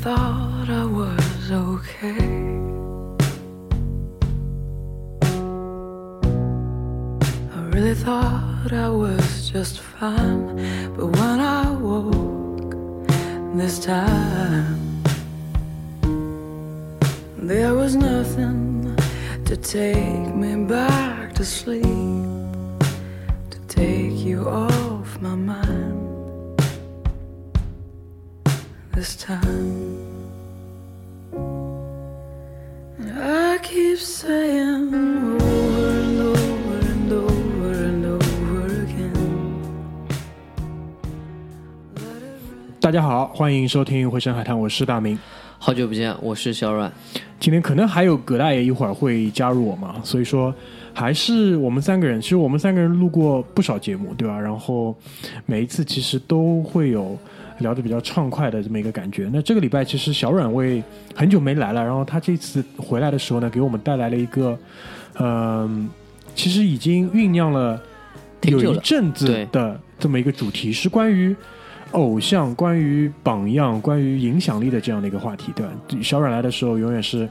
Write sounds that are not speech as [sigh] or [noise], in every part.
thought. 欢迎收听《回声海滩》，我是大明。好久不见，我是小阮。今天可能还有葛大爷一会儿会加入我嘛，所以说还是我们三个人。其实我们三个人录过不少节目，对吧？然后每一次其实都会有聊得比较畅快的这么一个感觉。那这个礼拜其实小阮为很久没来了，然后他这次回来的时候呢，给我们带来了一个，嗯、其实已经酝酿了有一阵子的这么一个主题，是关于偶像、关于榜样、关于影响力的这样的一个话题，对吧？小阮来的时候，永远是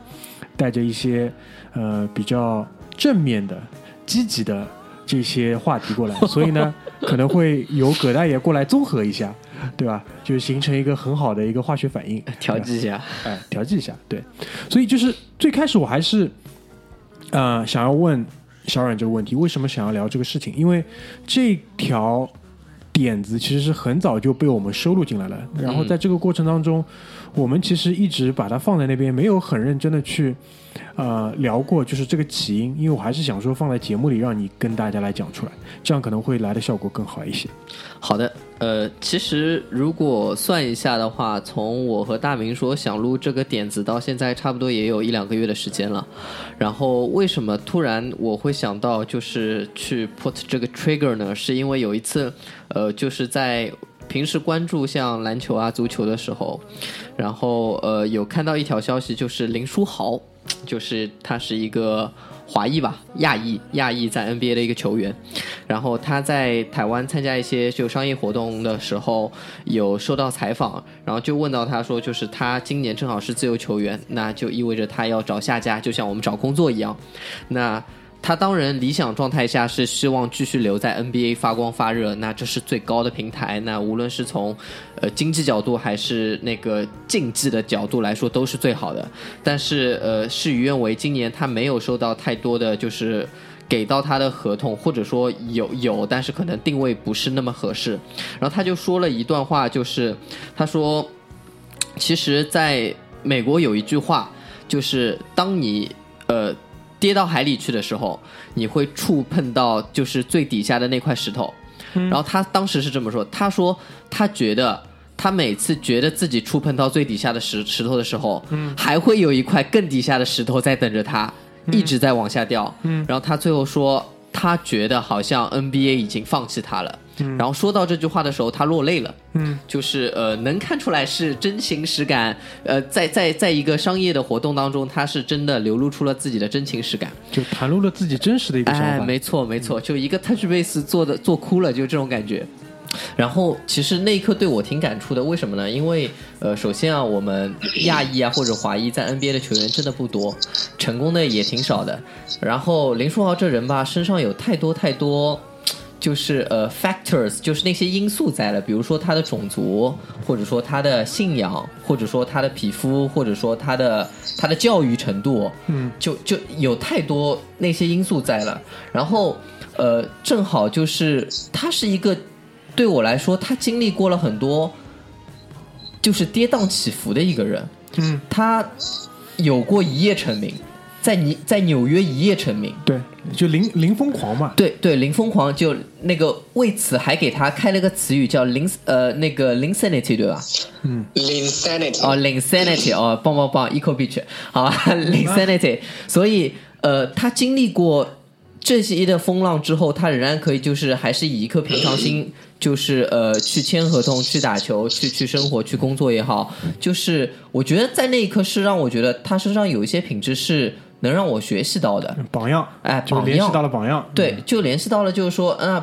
带着一些呃比较正面的、积极的这些话题过来，[laughs] 所以呢，可能会由葛大爷过来综合一下，对吧？就是形成一个很好的一个化学反应，[laughs] 调剂一下，哎，调剂一下，对。所以就是最开始我还是呃想要问小阮这个问题，为什么想要聊这个事情？因为这条点子其实是很早就被我们收录进来了，然后在这个过程当中，我们其实一直把它放在那边，没有很认真的去呃聊过，就是这个起因。因为我还是想说放在节目里让你跟大家来讲出来，这样可能会来的效果更好一些。好的，呃，其实如果算一下的话，从我和大明说想录这个点子到现在，差不多也有一两个月的时间了。然后为什么突然我会想到就是去 put 这个 trigger 呢？是因为有一次，呃，就是在平时关注像篮球啊、足球的时候，然后呃有看到一条消息，就是林书豪，就是他是一个华裔吧，亚裔，亚裔在 NBA 的一个球员。然后他在台湾参加一些就商业活动的时候，有受到采访，然后就问到他说，就是他今年正好是自由球员，那就意味着他要找下家，就像我们找工作一样。那他当然理想状态下是希望继续留在 NBA 发光发热，那这是最高的平台。那无论是从呃经济角度还是那个竞技的角度来说，都是最好的。但是呃，事与愿违，今年他没有收到太多的就是给到他的合同，或者说有有，但是可能定位不是那么合适。然后他就说了一段话，就是他说，其实在美国有一句话，就是当你呃跌到海里去的时候，你会触碰到就是最底下的那块石头。然后他当时是这么说，他说他觉得。他每次觉得自己触碰到最底下的石石头的时候，还会有一块更底下的石头在等着他，一直在往下掉。然后他最后说，他觉得好像 NBA 已经放弃他了。然后说到这句话的时候，他落泪了。嗯，就是呃，能看出来是真情实感。呃，在在在一个商业的活动当中，他是真的流露出了自己的真情实感。就袒露了自己真实的一个想哎，法。没错没错，就一个 touch base 做的做哭了，就这种感觉。然后其实那一刻对我挺感触的，为什么呢？因为呃，首先啊，我们亚裔啊或者华裔在 NBA 的球员真的不多，成功的也挺少的。然后林书豪这人吧，身上有太多太多。就是呃，factors，就是那些因素在了，比如说他的种族，或者说他的信仰，或者说他的皮肤，或者说他的他的教育程度，嗯，就就有太多那些因素在了。然后呃，正好就是他是一个对我来说，他经历过了很多，就是跌宕起伏的一个人。嗯，他有过一夜成名，在你在纽约一夜成名。对，就零零疯狂嘛。对对，零疯狂就那个为此还给他开了个词语叫零呃那个 linsanity 对吧？嗯，insanity 哦，linsanity 哦，棒棒棒，eco beach 好 [laughs] 吧，linsanity。所以呃，他经历过这些的风浪之后，他仍然可以就是还是以一颗平常心，就是呃去签合同、去打球、去去生活、去工作也好，就是我觉得在那一刻是让我觉得他身上有一些品质是能让我学习到的。榜样，哎就联系榜样。到了榜样，对，就联系到了，就是说，嗯、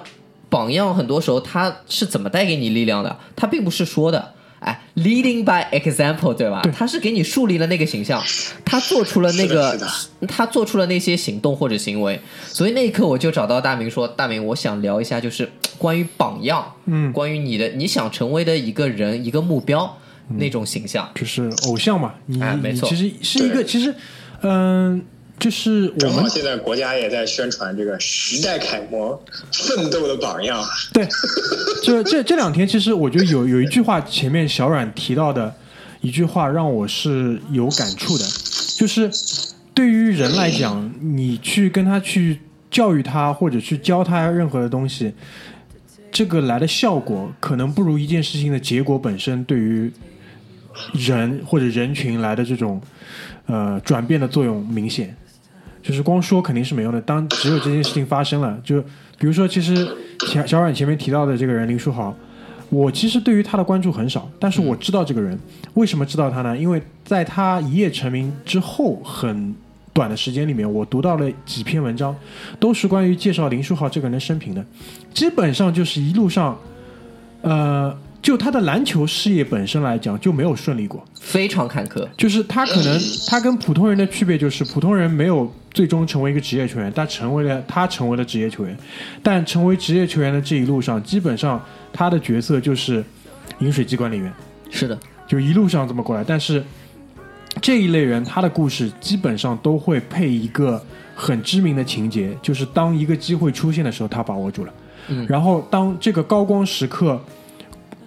榜样很多时候他是怎么带给你力量的？他并不是说的，哎，leading by example，对吧？对。他是给你树立了那个形象，他做出了那个他做出了那些行动或者行为，所以那一刻我就找到大明说：“大明，我想聊一下，就是关于榜样，嗯。关于你的你想成为的一个人一个目标、那种形象。就是偶像嘛，你、哎没错。你其实是一个，其实，嗯、就是我们现在国家也在宣传这个时代楷模、奋斗的榜样。对，这这这两天，其实我觉得有有一句话，前面小阮提到的一句话，让我是有感触的，就是对于人来讲，你去跟他去教育他，或者去教他任何的东西，这个来的效果，可能不如一件事情的结果本身对于人或者人群来的这种呃转变的作用明显。就是光说肯定是没用的，当只有这件事情发生了，就比如说，其实小小阮前面提到的这个人林书豪，我其实对于他的关注很少，但是我知道这个人，为什么知道他呢？因为在他一夜成名之后，很短的时间里面，我读到了几篇文章，都是关于介绍林书豪这个人的生平的，基本上就是一路上，呃，就他的篮球事业本身来讲就没有顺利过，非常坎坷，就是 [laughs] 他可能他跟普通人的区别就是普通人没有最终成为一个职业球员，他成为了他成为了职业球员，但成为职业球员的这一路上，基本上他的角色就是饮水机管理员，是的，就一路上这么过来。但是这一类人他的故事基本上都会配一个很知名的情节，就是当一个机会出现的时候，他把握住了，嗯然后当这个高光时刻。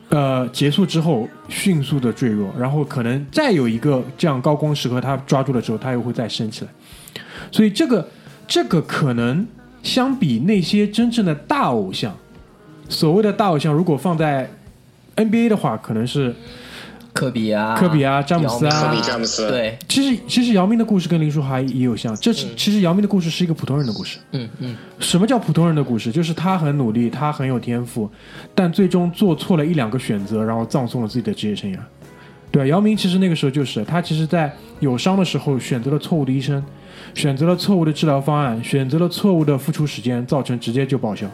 呃，结束之后迅速的坠落，然后可能再有一个这样高光时刻，他抓住了之后，他又会再升起来。所以这个这个可能相比那些真正的大偶像，所谓的大偶像，如果放在 NBA 的话，可能是科比啊，科比啊詹姆斯啊科比詹姆斯对，其实其实姚明的故事跟林书豪也有像，这是、其实姚明的故事是一个普通人的故事。嗯嗯，什么叫普通人的故事？就是他很努力，他很有天赋，但最终做错了一两个选择，然后葬送了自己的职业生涯。对啊，姚明其实那个时候就是他，其实在有伤的时候选择了错误的医生，选择了错误的治疗方案，选择了错误的付出时间，造成直接就报销。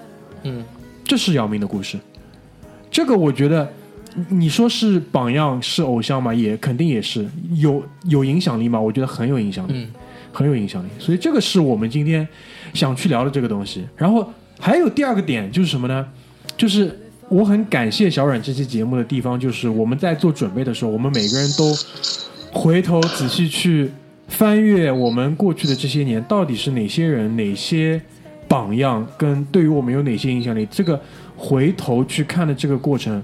嗯，这是姚明的故事。这个我觉得，你你说是榜样是偶像嘛，也肯定也是有有影响力嘛，我觉得很有影响力，嗯很有影响力。所以这个是我们今天想去聊的这个东西。然后还有第二个点就是什么呢？就是我很感谢小阮这期节目的地方，就是我们在做准备的时候，我们每个人都回头仔细去翻阅我们过去的这些年，到底是哪些人、哪些榜样，跟对于我们有哪些影响力。这个回头去看的这个过程，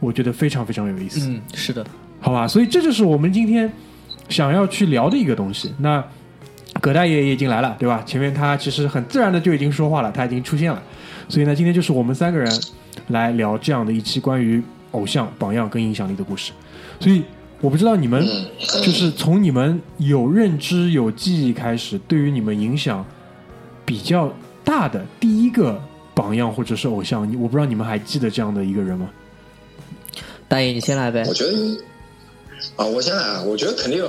我觉得非常非常有意思。嗯，是的，好吧，所以这就是我们今天想要去聊的一个东西。那葛大爷也已经来了，对吧？前面他其实很自然的就已经说话了，他已经出现了。所以呢，今天就是我们三个人来聊这样的一期关于偶像、榜样跟影响力的故事。所以我不知道你们就是从你们有认知、有记忆开始，对于你们影响比较大的第一个榜样或者是偶像，你我不知道你们还记得这样的一个人吗？大爷你先来呗我。觉得啊，我先来啊，我觉得肯定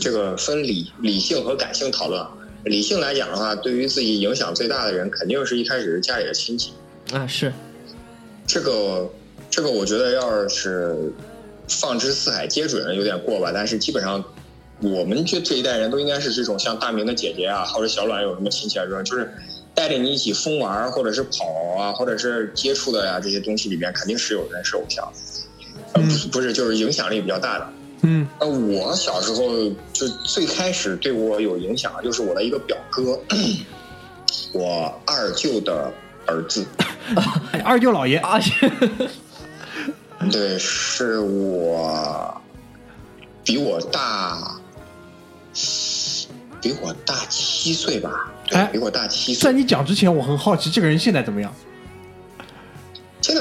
这个分理理性和感性讨论啊。理性来讲的话，对于自己影响最大的人，肯定是一开始是家里的亲戚。啊，是，这个这个，我觉得要是放之四海皆准有点过吧，但是基本上我们这这一代人都应该是这种像大明的姐姐啊，或者小阮有什么亲戚啊，这种就是带着你一起疯玩，或者是跑啊，或者是接触的呀、这些东西里面，肯定是有人是偶像，呃，不是不是就是影响力比较大的。嗯呃，我小时候就最开始对我有影响，就是我的一个表哥，[clears throat] 我二舅的儿子。哎二舅老爷，啊，对，是我比我大，比我大七岁吧？对，哎比我大七岁在。你讲之前，我很好奇这个人现在怎么样？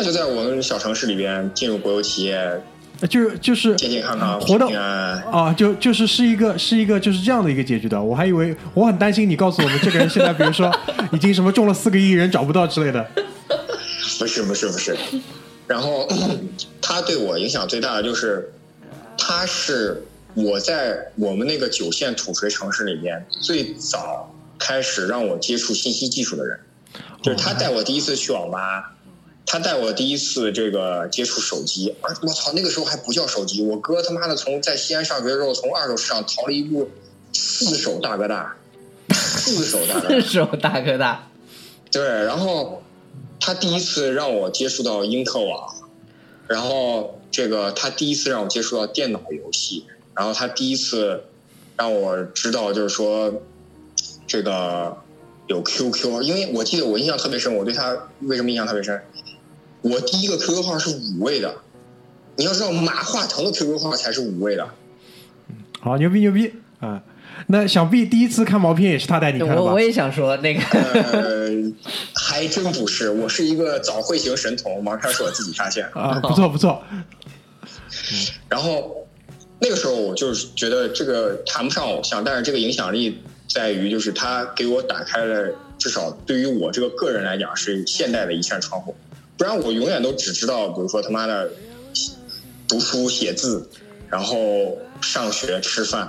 就在我们小城市里边进入国有企业，呃就就是健健康康、活到平平安安。啊，就就是是一个是一个就是这样的一个结局的。我还以为我很担心你告诉我们这个人现在，比如说已经什么中了四个亿，人找不到之类的。[laughs] 不是不是不是，然后 [clears throat] 他对我影响最大的就是，他是我在我们那个九线土锤城市里面最早开始让我接触信息技术的人，就是他带我第一次去网吧，他带我第一次这个接触手机，而我操，那个时候还不叫手机，我哥他妈的从在西安上学的时候，从二手市场淘了一部四手大哥大，四手大哥大，四手大哥大，对，然后他第一次让我接触到英特网，然后这个他第一次让我接触到电脑游戏，然后他第一次让我知道就是说这个有 QQ，因为我记得我印象特别深，我对他为什么印象特别深？我第一个 QQ 号是五位的，你要知道马化腾的 QQ 号才是五位的。好，牛逼牛逼啊！那想必第一次看毛片也是他带你看的吧我我？也想说那个，呃，还真不是，我是一个早慧型神童，王山是我自己发现的。啊，不错不错，然后那个时候我就是觉得这个谈不上偶像，但是这个影响力在于就是他给我打开了至少对于我这个个人来讲是现代的一扇窗户，不然我永远都只知道比如说他妈的读书写字，然后上学吃饭，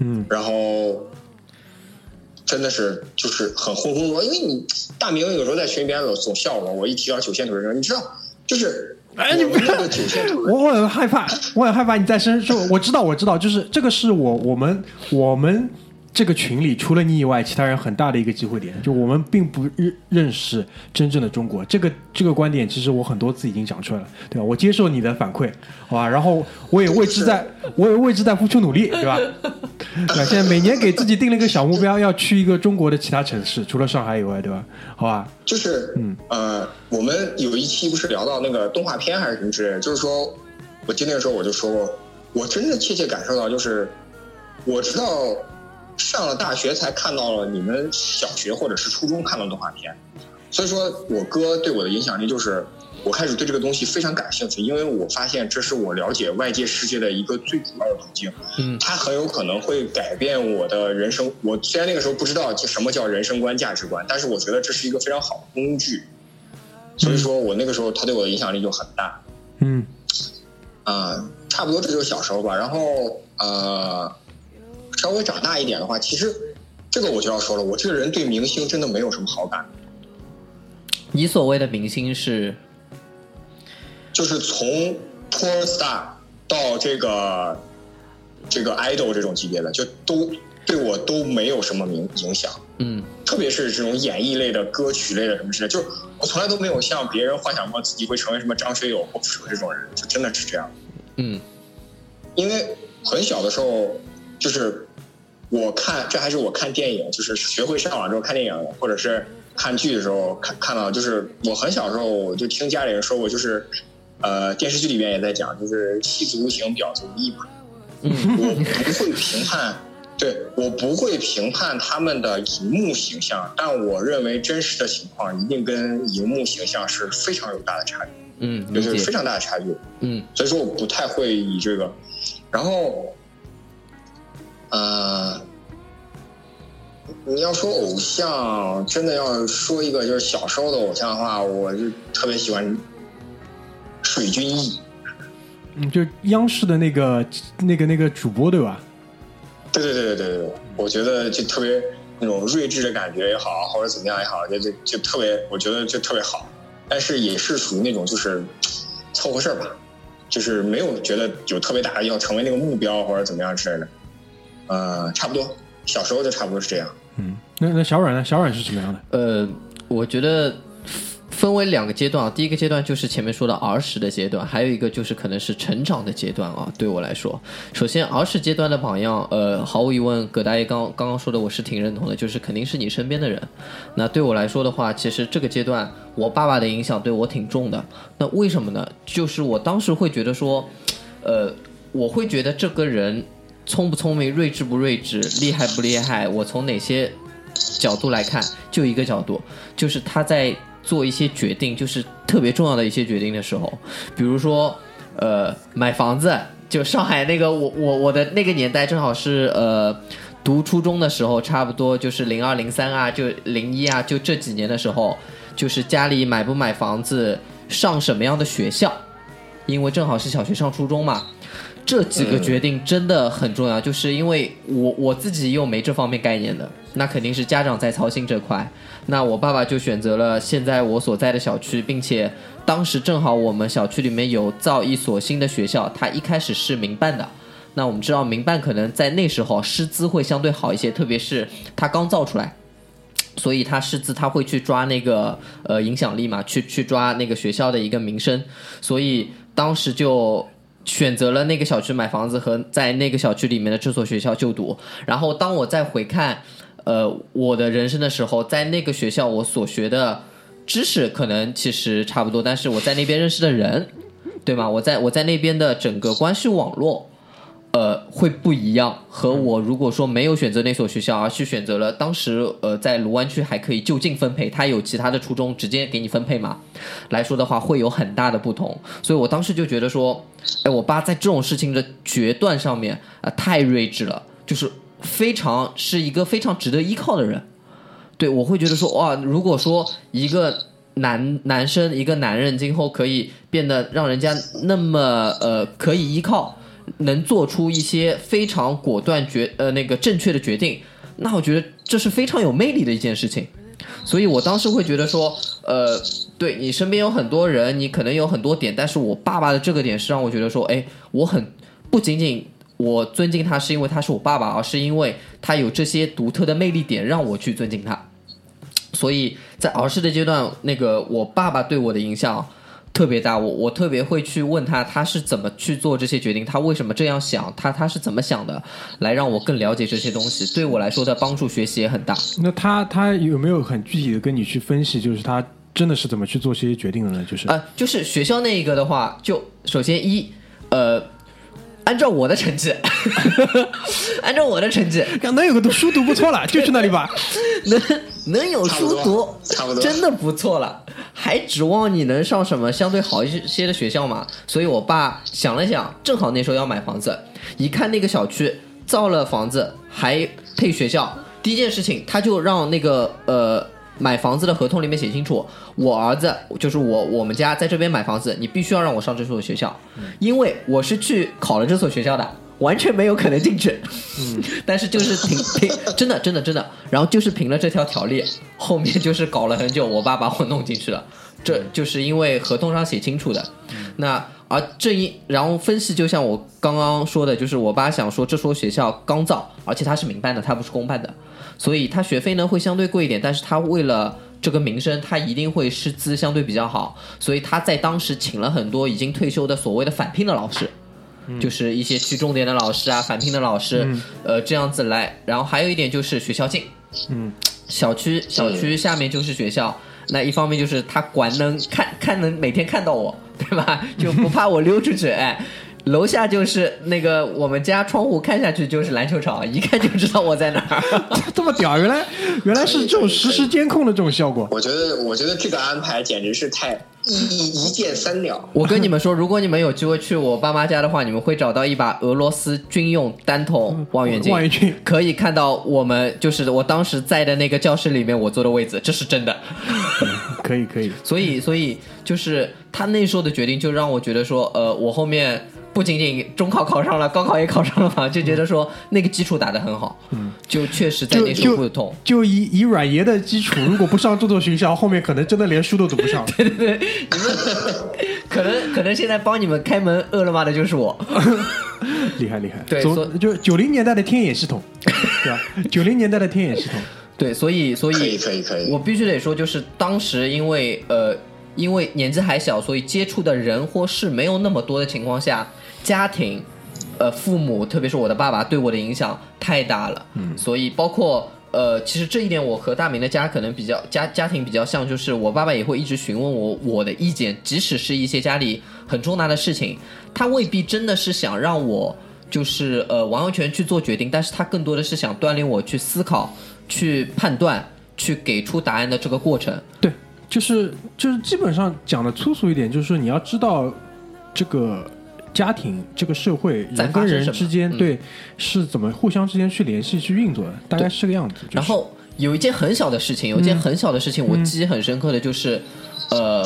嗯，然后真的是就是很浑浑噩，因为你大明有时候在群里边总总笑我，我一提到九线图的时候，你知道就是哎你不我们那个九线图我 [laughs] 我很害怕，我很害怕你在身说，我知道我知道，就是这个是我我们我们这个群里除了你以外，其他人很大的一个机会点，就我们并不认认识真正的中国。这个这个观点，其实我很多次已经讲出来了，对吧？我接受你的反馈，好吧？然后我也为之在，我也为之在付出努力，对吧？对吧？现在每年给自己定了一个小目标，要去一个中国的其他城市，除了上海以外，对吧？好吧？就是，嗯呃，我们有一期不是聊到那个动画片还是什么之类的，就是说，我记得那个时候我就说过，我真的切切感受到，就是我知道上了大学才看到了你们小学或者是初中看到的动画片，所以说我哥对我的影响力就是，我开始对这个东西非常感兴趣，因为我发现这是我了解外界世界的一个最主要的途径。嗯它很有可能会改变我的人生。我虽然那个时候不知道就什么叫人生观、价值观，但是我觉得这是一个非常好的工具。所以说我那个时候他对我的影响力就很大。嗯啊、差不多这就是小时候吧。然后呃，稍微长大一点的话，其实这个我就要说了，我这个人对明星真的没有什么好感，你所谓的明星是就是从 porn star 到这个这个 idol 这种级别的，就都对我都没有什么影影响。嗯特别是这种演艺类的、歌曲类的什么之类，就是我从来都没有像别人幻想过自己会成为什么张学友或者这种人，就真的是这样。嗯因为很小的时候，就是我看，这还是我看电影，就是学会上网之后看电影，或者是看剧的时候看看到，就是我很小的时候我就听家里人说过，就是呃电视剧里面也在讲，就是戏子无情，婊子无义嘛。嗯我不会评判，对我不会评判他们的荧幕形象，但我认为真实的情况一定跟荧幕形象是非常有大的差距，嗯，就是非，常大的差距。嗯所以说我不太会以这个，然后，呃，你要说偶像，真的要说一个就是小时候的偶像的话，我就特别喜欢水军毅。嗯，就央视的那个那个那个主播对吧？对对对对对对，我觉得就特别那种睿智的感觉也好，或者怎么样也好，就就就特别，我觉得就特别好。但是也是属于那种就是凑合事儿吧，就是没有觉得有特别大的要成为那个目标或者怎么样之类的。呃，差不多，小时候就差不多是这样。嗯，那那小阮呢？小阮是什么样的？呃，我觉得分为两个阶段啊，第一个阶段就是前面说的儿时的阶段，还有一个就是可能是成长的阶段啊。对我来说，首先儿时阶段的榜样，呃，毫无疑问，葛大爷刚刚刚说的我是挺认同的，就是肯定是你身边的人。那对我来说的话，其实这个阶段我爸爸的影响对我挺重的。那为什么呢？就是我当时会觉得说，呃，我会觉得这个人聪不聪明、睿智不睿智、厉害不厉害，我从哪些角度来看，就一个角度，就是他在做一些决定，就是特别重要的一些决定的时候，比如说，呃，买房子，就上海那个我我我的那个年代正好是呃。读初中的时候，差不多就是零二零三啊，就零一啊，就这几年的时候，就是家里买不买房子，上什么样的学校，因为正好是小学上初中嘛，这几个决定真的很重要，就是因为我我自己又没这方面概念的，那肯定是家长在操心这块。那我爸爸就选择了现在我所在的小区，并且当时正好我们小区里面有造一所新的学校，它一开始是民办的。那我们知道民办可能在那时候师资会相对好一些，特别是它刚造出来。所以他师资他会去抓那个呃影响力嘛，去去抓那个学校的一个名声，所以当时就选择了那个小区买房子和在那个小区里面的这所学校就读。然后当我再回看呃我的人生的时候，在那个学校我所学的知识可能其实差不多，但是我在那边认识的人，对吗？我在我在那边的整个关系网络。呃，会不一样。和我如果说没有选择那所学校，而是选择了当时呃在卢湾区还可以就近分配，他有其他的初中直接给你分配嘛，来说的话会有很大的不同。所以我当时就觉得说，哎，我爸在这种事情的决断上面啊太睿智了，就是非常是一个非常值得依靠的人。对我会觉得说，哇，如果说一个男男生一个男人今后可以变得让人家那么呃可以依靠。能做出一些非常果断决呃那个正确的决定，那我觉得这是非常有魅力的一件事情。所以我当时会觉得说，呃，对你身边有很多人，你可能有很多点，但是我爸爸的这个点是让我觉得说，哎，我很不仅仅我尊敬他是因为他是我爸爸，而是因为他有这些独特的魅力点让我去尊敬他。所以在儿时的阶段，那个我爸爸对我的影响。特别大，我我特别会去问他，他是怎么去做这些决定，他为什么这样想，他他是怎么想的，来让我更了解这些东西，对我来说的帮助学习也很大。那他他有没有很具体的跟你去分析，就是他真的是怎么去做这些决定的呢？就是啊，就是学校那一个的话，就首先一呃。按照我的成绩，[laughs] 按照我的成绩，能有个读书读不错了，就去那里吧。[laughs] 能能有书读，差不多，真的不错了。还指望你能上什么相对好一些的学校嘛？所以我爸想了想，正好那时候要买房子，一看那个小区造了房子还配学校，第一件事情他就让那个呃。买房子的合同里面写清楚，我儿子就是我，我们家在这边买房子，你必须要让我上这所学校，因为我是去考了这所学校的，完全没有可能进去。嗯，[laughs] 但是就是凭凭 [laughs] 真的真的真的，然后就是凭了这条条例，后面就是搞了很久，我爸把我弄进去了，这就是因为合同上写清楚的。那而这一然后分析，就像我刚刚说的，就是我爸想说这所学校刚造，而且它是民办的，它不是公办的。所以他学费呢会相对贵一点，但是他为了这个名声，他一定会师资相对比较好，所以他在当时请了很多已经退休的所谓的返聘的老师，就是一些区重点的老师啊，返聘的老师，呃，这样子来。然后还有一点就是学校近，嗯，小区小区下面就是学校，那一方面就是他管能看看能每天看到我，对吧？就不怕我溜出去，哎。楼下就是那个我们家窗户看下去就是篮球场，一看就知道我在哪儿。[laughs] 这么屌，原来原来是这种实时监控的这种效果。我觉得我觉得这个安排简直是太一一箭三鸟。我跟你们说，如果你们有机会去我爸妈家的话，你们会找到一把俄罗斯军用单筒望远镜，望远镜可以看到我们就是我当时在的那个教室里面我坐的位置，这是真的。[laughs] 可以可以。所以所以就是他那时候的决定，就让我觉得说，呃，我后面。不仅仅中考考上了，高考也考上了嘛，就觉得说那个基础打得很好，嗯，就确实在那时候不痛。就以以软爷的基础，如果不上这所学校，后面可能真的连书都读不上。对 [laughs] 对对，你们 [laughs] 可能可能现在帮你们开门饿了么的就是我，[laughs] 厉害厉害。对，就九零年代的天眼系统，对吧？九零年代的天眼系统，对，所以所以可以可以可以，我必须得说，就是当时因为呃。因为年纪还小，所以接触的人或事没有那么多的情况下，家庭，呃，父母，特别是我的爸爸对我的影响太大了。嗯，所以包括呃，其实这一点我和大明的家可能比较家家庭比较像，就是我爸爸也会一直询问我我的意见，即使是一些家里很重大的事情，他未必真的是想让我就是呃完完全去做决定，但是他更多的是想锻炼我去思考、去判断、去给出答案的这个过程。对。就是就是基本上讲的粗俗一点，就是说你要知道这个家庭、这个社会人跟人之间对是怎么互相之间去联系、去运作的，大概是个样子。然后有一件很小的事情，有一件很小的事情，我记忆很深刻的就是，呃，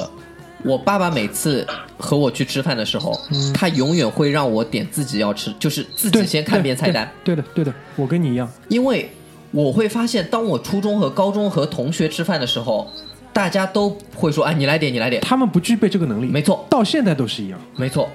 我爸爸每次和我去吃饭的时候，他永远会让我点自己要吃，就是自己先看遍菜单。对的，对的，我跟你一样，因为我会发现，当我初中和高中和同学吃饭的时候，大家都会说：“哎，你来点，你来点。他们不具备这个能力，没错到现在都是一样。”没错，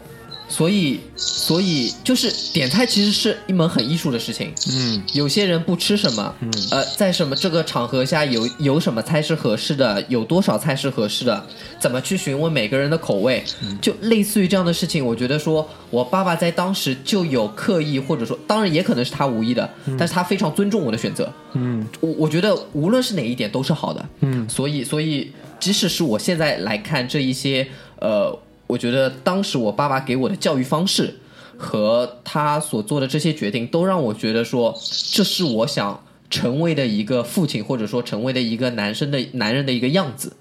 所以所以就是点菜其实是一门很艺术的事情。嗯，有些人不吃什么，嗯，呃，在什么这个场合下有有什么菜是合适的，有多少菜是合适的，怎么去询问每个人的口味，就类似于这样的事情，我觉得说我爸爸在当时就有刻意，或者说当然也可能是他无意的，但是他非常尊重我的选择，嗯，我我觉得无论是哪一点都是好的，嗯。所以所以即使是我现在来看这一些，呃，我觉得当时我爸爸给我的教育方式和他所做的这些决定，都让我觉得说，这是我想成为的一个父亲，或者说成为的一个男生的男人的一个样子，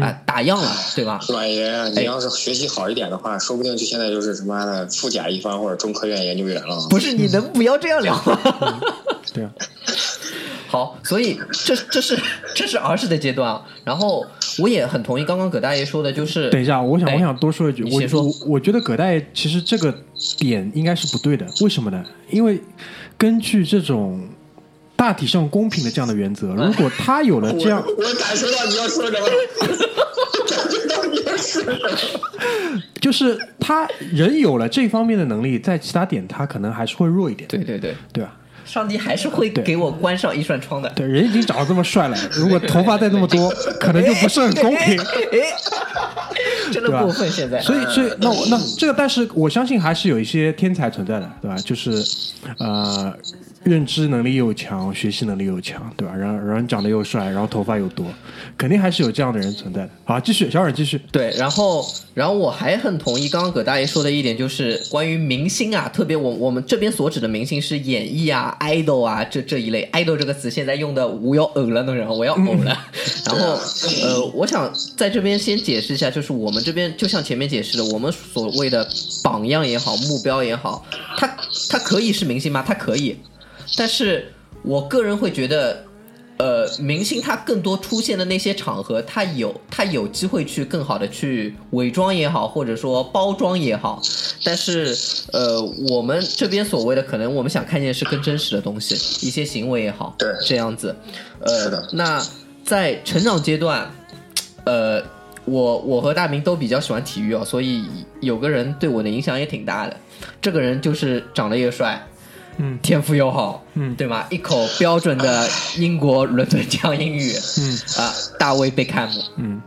啊、打样了，对吧？老爷，哎你要是学习好一点的话，说不定就现在就是什么的富甲一方或者中科院研究员了。不是，你能不要这样聊吗？对啊，[laughs] 好，所以这这是这是儿时的阶段啊。然后我也很同意刚刚葛大爷说的，就是等一下，我想哎我想多说一句，我先说我我觉得葛大爷其实这个点应该是不对的，为什么呢？因为根据这种大体上公平的这样的原则，如果他有了这样，我我感受到你要说什么，感觉到你要说什么。就是他人有了这方面的能力，在其他点他可能还是会弱一点，对对对，对吧？上帝还是会给我关上一扇窗的。对，人已经长得这么帅了，[laughs] 如果头发再这么多，可能就不是很公平。真的过分，现在。所以，所以那我那这个，但是我相信还是有一些天才存在的，对吧？就是呃，认知能力又强，学习能力又强，对吧？然后然后长得又帅，然后头发又多，肯定还是有这样的人存在的。好，继续，小冉继续。对，然后，然后我还很同意刚刚葛大爷说的一点，就是关于明星啊，特别我我们这边所指的明星是演艺啊、idol 啊这这一类。idol 这个词现在用的我要呕了那种，我要呕了。然后，呃，我想在这边先解释一下，就是我们这边就像前面解释的，我们所谓的榜样也好，目标也好，他他可以是明星吗？他可以，但是我个人会觉得。呃，明星他更多出现的那些场合，他有他有机会去更好的去伪装也好，或者说包装也好，但是呃，我们这边所谓的可能我们想看见是更真实的东西，一些行为也好，对。这样子，呃那在成长阶段，呃，我我和大明都比较喜欢体育哦，所以有个人对我的影响也挺大的，这个人就是长得也帅，嗯天赋又好，嗯对吗？一口标准的英国伦敦腔英语，嗯啊，大卫贝克汉姆，嗯，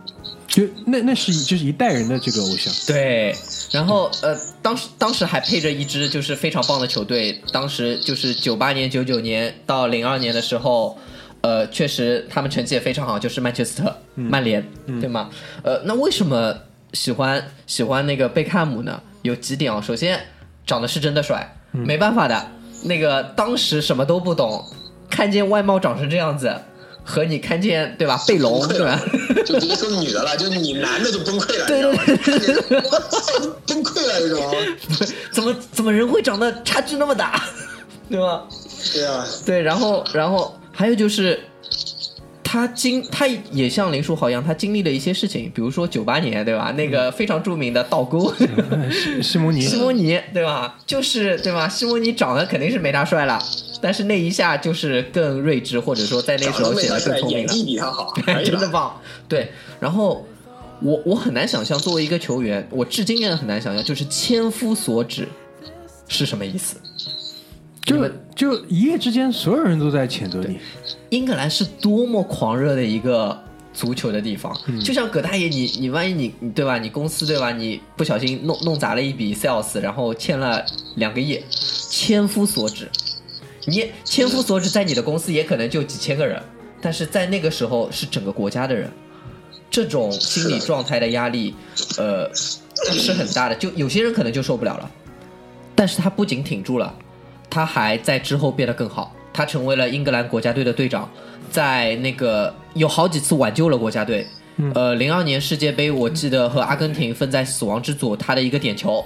就那那是一就是一代人的这个偶像。对，然后呃，当时当时还配着一支就是非常棒的球队，当时就是九八年、九九年到零二年的时候，呃，确实他们成绩也非常好，就是曼彻斯特、曼联，对吗？呃，那为什么喜欢喜欢那个贝克汉姆呢？有几点啊，首先长得是真的帅，没办法的，那个当时什么都不懂，看见外貌长成这样子。和你看见对吧，贝隆对吧？[laughs] 就别说女的了，就你男的就崩溃了，对对你知道吗？我操，崩溃了这种。怎么怎么人会长得差距那么大，[laughs] 对吧？对啊，对，然后然后还有就是，他经他也像林书豪一样，他经历了一些事情，比如说九八年，对吧？那个非常著名的倒钩，西西蒙尼，西蒙尼，对吧？就是对吧？西蒙尼长得肯定是没他帅了，但是那一下就是更睿智，或者说在那时候显得更聪明了。[laughs] 演技比他好。[laughs] 真的棒。对，然后我我很难想象，作为一个球员，我至今也很难想象，就是千夫所指是什么意思？你就就一夜之间，所有人都在谴责你。英格兰是多么狂热的一个足球的地方，就像葛大爷，你你万一你你对吧？你公司对吧？你不小心弄弄砸了一笔 sales，然后欠了两个亿，千夫所指。你千夫所指，在你的公司也可能就几千个人，但是在那个时候是整个国家的人，这种心理状态的压力，呃，是很大的。就有些人可能就受不了了，但是他不仅挺住了，他还在之后变得更好。他成为了英格兰国家队的队长，在那个有好几次挽救了国家队。呃，零二年世界杯，我记得和阿根廷分在死亡之组，他的一个点球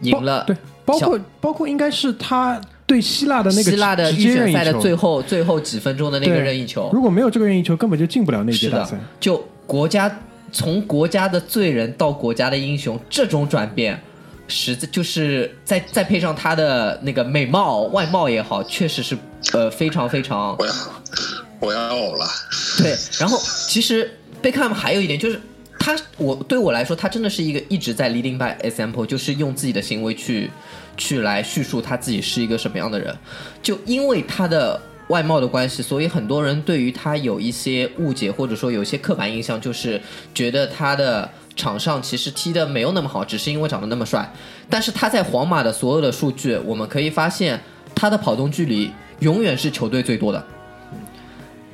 赢了。对，包括包括应该是他对希腊的那个希腊的直预选赛的最后最后几分钟的那个任意球，如果没有这个任意球，根本就进不了那届是的大赛。，就国家从国家的罪人到国家的英雄，这种转变，实在就是再再配上他的那个美貌外貌也好，确实是呃非常非常我要我要呕了。对，然后其实贝克汉姆还有一点就是，他我对我来说，他真的是一个一直在 leading by example，就是用自己的行为去去来叙述他自己是一个什么样的人。就因为他的外貌的关系，所以很多人对于他有一些误解，或者说有一些刻板印象，就是觉得他的场上其实踢的没有那么好，只是因为长得那么帅。但是他在皇马的所有的数据，我们可以发现他的跑动距离永远是球队最多的。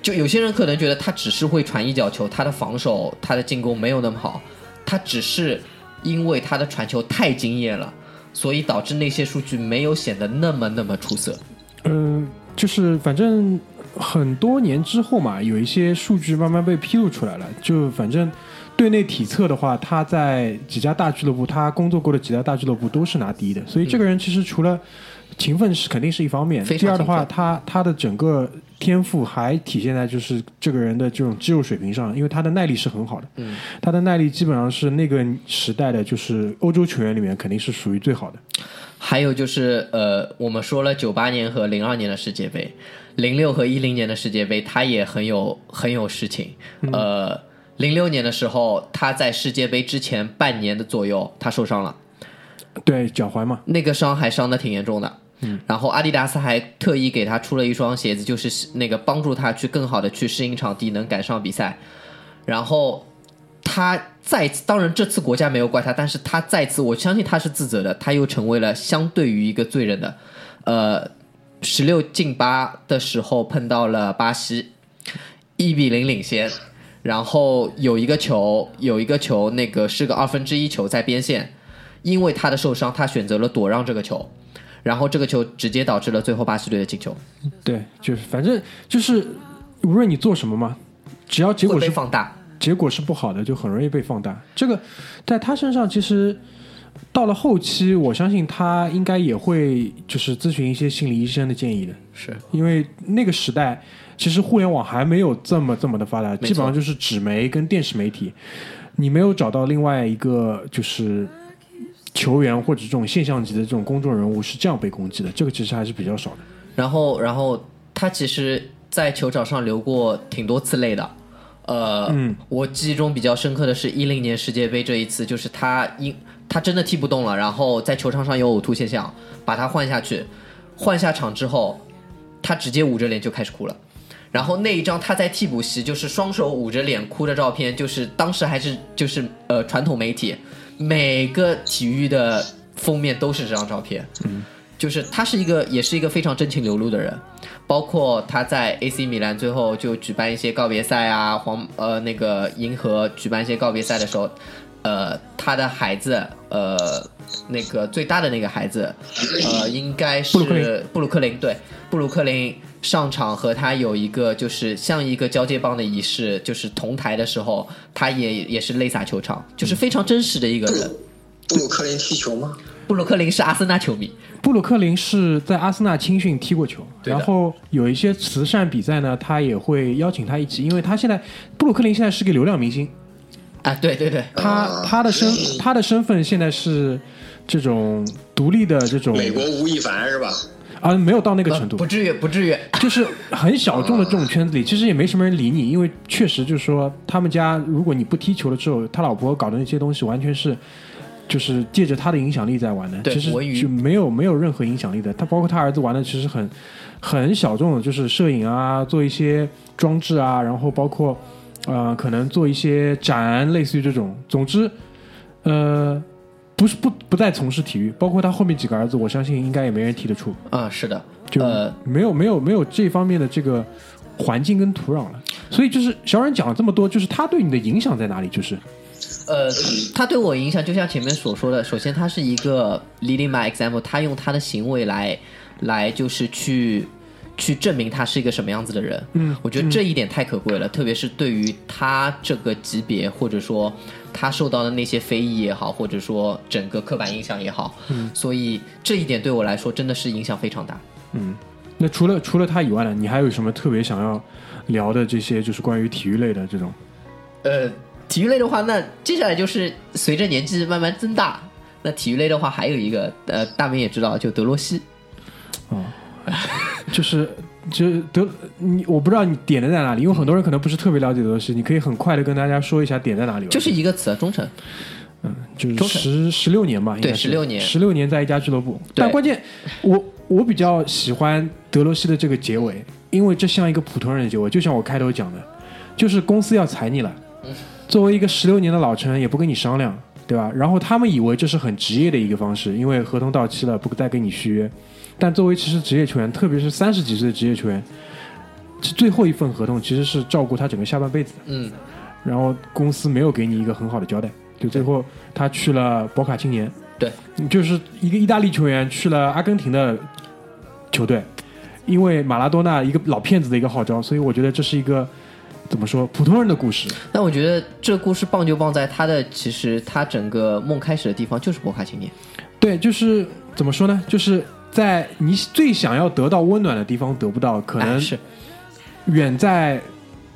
就有些人可能觉得他只是会传一脚球，他的防守、他的进攻没有那么好，他只是因为他的传球太惊艳了，所以导致那些数据没有显得那么那么出色。嗯，就是反正很多年之后嘛，有一些数据慢慢被披露出来了。就反正队内体测的话，他在几家大俱乐部，他工作过的几家大俱乐部都是拿第一的。所以这个人其实除了勤奋是肯定是一方面，第二的话，他他的整个天赋还体现在就是这个人的这种肌肉水平上，因为他的耐力是很好的。嗯，他的耐力基本上是那个时代的，就是欧洲球员里面肯定是属于最好的。还有就是呃，我们说了九八年和零二年的世界杯，零六和一零年的世界杯，他也很有很有事情。呃，零六年的时候，他在世界杯之前半年的左右，他受伤了。对脚踝嘛，那个伤还伤的挺严重的。嗯，然后阿迪达斯还特意给他出了一双鞋子，就是那个帮助他去更好的去适应场地，能赶上比赛。然后他再次，当然这次国家没有怪他，但是他再次，我相信他是自责的，他又成为了相对于一个罪人的。呃，十六进八的时候碰到了巴西，一比零领先，然后有一个球，有一个球，那个是个二分之一球在边线，因为他的受伤，他选择了躲让这个球，然后这个球直接导致了最后巴西队的进球，对，就是反正就是无论你做什么嘛，只要结果是放大。结果是不好的，就很容易被放大。这个在他身上，其实到了后期，我相信他应该也会就是咨询一些心理医生的建议的，是因为那个时代其实互联网还没有这么这么的发达，基本上就是纸媒跟电视媒体，你没有找到另外一个就是。球员或者这种现象级的这种公众人物是这样被攻击的，这个其实还是比较少的。然后，然后他其实，在球场上流过挺多次泪的。呃，嗯我记忆中比较深刻的是一零年世界杯这一次，就是他因他真的踢不动了，然后在球场上有呕吐现象，把他换下去，换下场之后，他直接捂着脸就开始哭了。然后那一张他在替补席就是双手捂着脸哭的照片，就是当时还是就是呃传统媒体每个体育的封面都是这张照片。嗯，就是他是一个也是一个非常真情流露的人，包括他在 AC 米兰最后就举办一些告别赛啊，黄呃那个银河举办一些告别赛的时候，呃他的孩子呃那个最大的那个孩子呃应该是布鲁克林布鲁克林对布鲁克林上场和他有一个就是像一个交接棒的仪式，就是同台的时候，他也也是泪洒球场，就是非常真实的一个人。布鲁克林踢球吗？布鲁克林是阿森纳球迷，布鲁克林是在阿森纳青训踢过球，然后有一些慈善比赛呢，他也会邀请他一起，因为他现在布鲁克林现在是个流量明星，啊，对对对，他啊他的身他的身份现在是这种独立的这种美国吴亦凡是吧？啊，没有到那个程度不，至于不至于，就是很小众的这种圈子里，[laughs] 其实也没什么人理你，因为确实就是说，他们家如果你不踢球了之后，他老婆搞的那些东西完全是。就是借着他的影响力在玩的，其实就没有没有任何影响力的。他包括他儿子玩的，其实很很小众的，就是摄影啊，做一些装置啊，然后包括呃，可能做一些展，类似于这种。总之，呃，不是不不再从事体育，包括他后面几个儿子，我相信应该也没人提得出。啊，是的，就呃没有没有没有这方面的这个环境跟土壤了。所以就是小冉讲了这么多，就是他对你的影响在哪里？就是呃，他对我影响，就像前面所说的，首先他是一个 leading by example，他用他的行为来来就是去去证明他是一个什么样子的人。嗯我觉得这一点太可贵了，特别是对于他这个级别，或者说他受到的那些非议也好，或者说整个刻板印象也好，嗯，所以这一点对我来说真的是影响非常大。嗯那除了除了他以外呢，你还有什么特别想要聊的这些，就是关于体育类的这种？呃，体育类的话，那接下来就是随着年纪慢慢增大，那体育类的话还有一个，呃，大明也知道，就德罗西。[laughs] 就是就德你我不知道你点的在哪里，因为很多人可能不是特别了解德罗西，你可以很快的跟大家说一下点在哪里吧。就是一个词，忠诚。嗯就是十十六年吧，对十六年十六年在一家俱乐部。但关键，我我比较喜欢德罗西的这个结尾，因为这像一个普通人的结尾，就像我开头讲的，就是公司要裁你了，作为一个十六年的老臣，也不跟你商量，对吧？然后他们以为这是很职业的一个方式，因为合同到期了，不再跟你续约。但作为其实职业球员，特别是三十几岁的职业球员，其最后一份合同其实是照顾他整个下半辈子的。嗯，然后公司没有给你一个很好的交代，就最后他去了博卡青年，对，就是一个意大利球员去了阿根廷的球队，因为马拉多纳一个老骗子的一个号召，所以我觉得这是一个怎么说普通人的故事。但我觉得这故事棒就棒在他的，其实他整个梦开始的地方就是博卡青年。对，就是怎么说呢？就是在你最想要得到温暖的地方得不到，可能哎是远在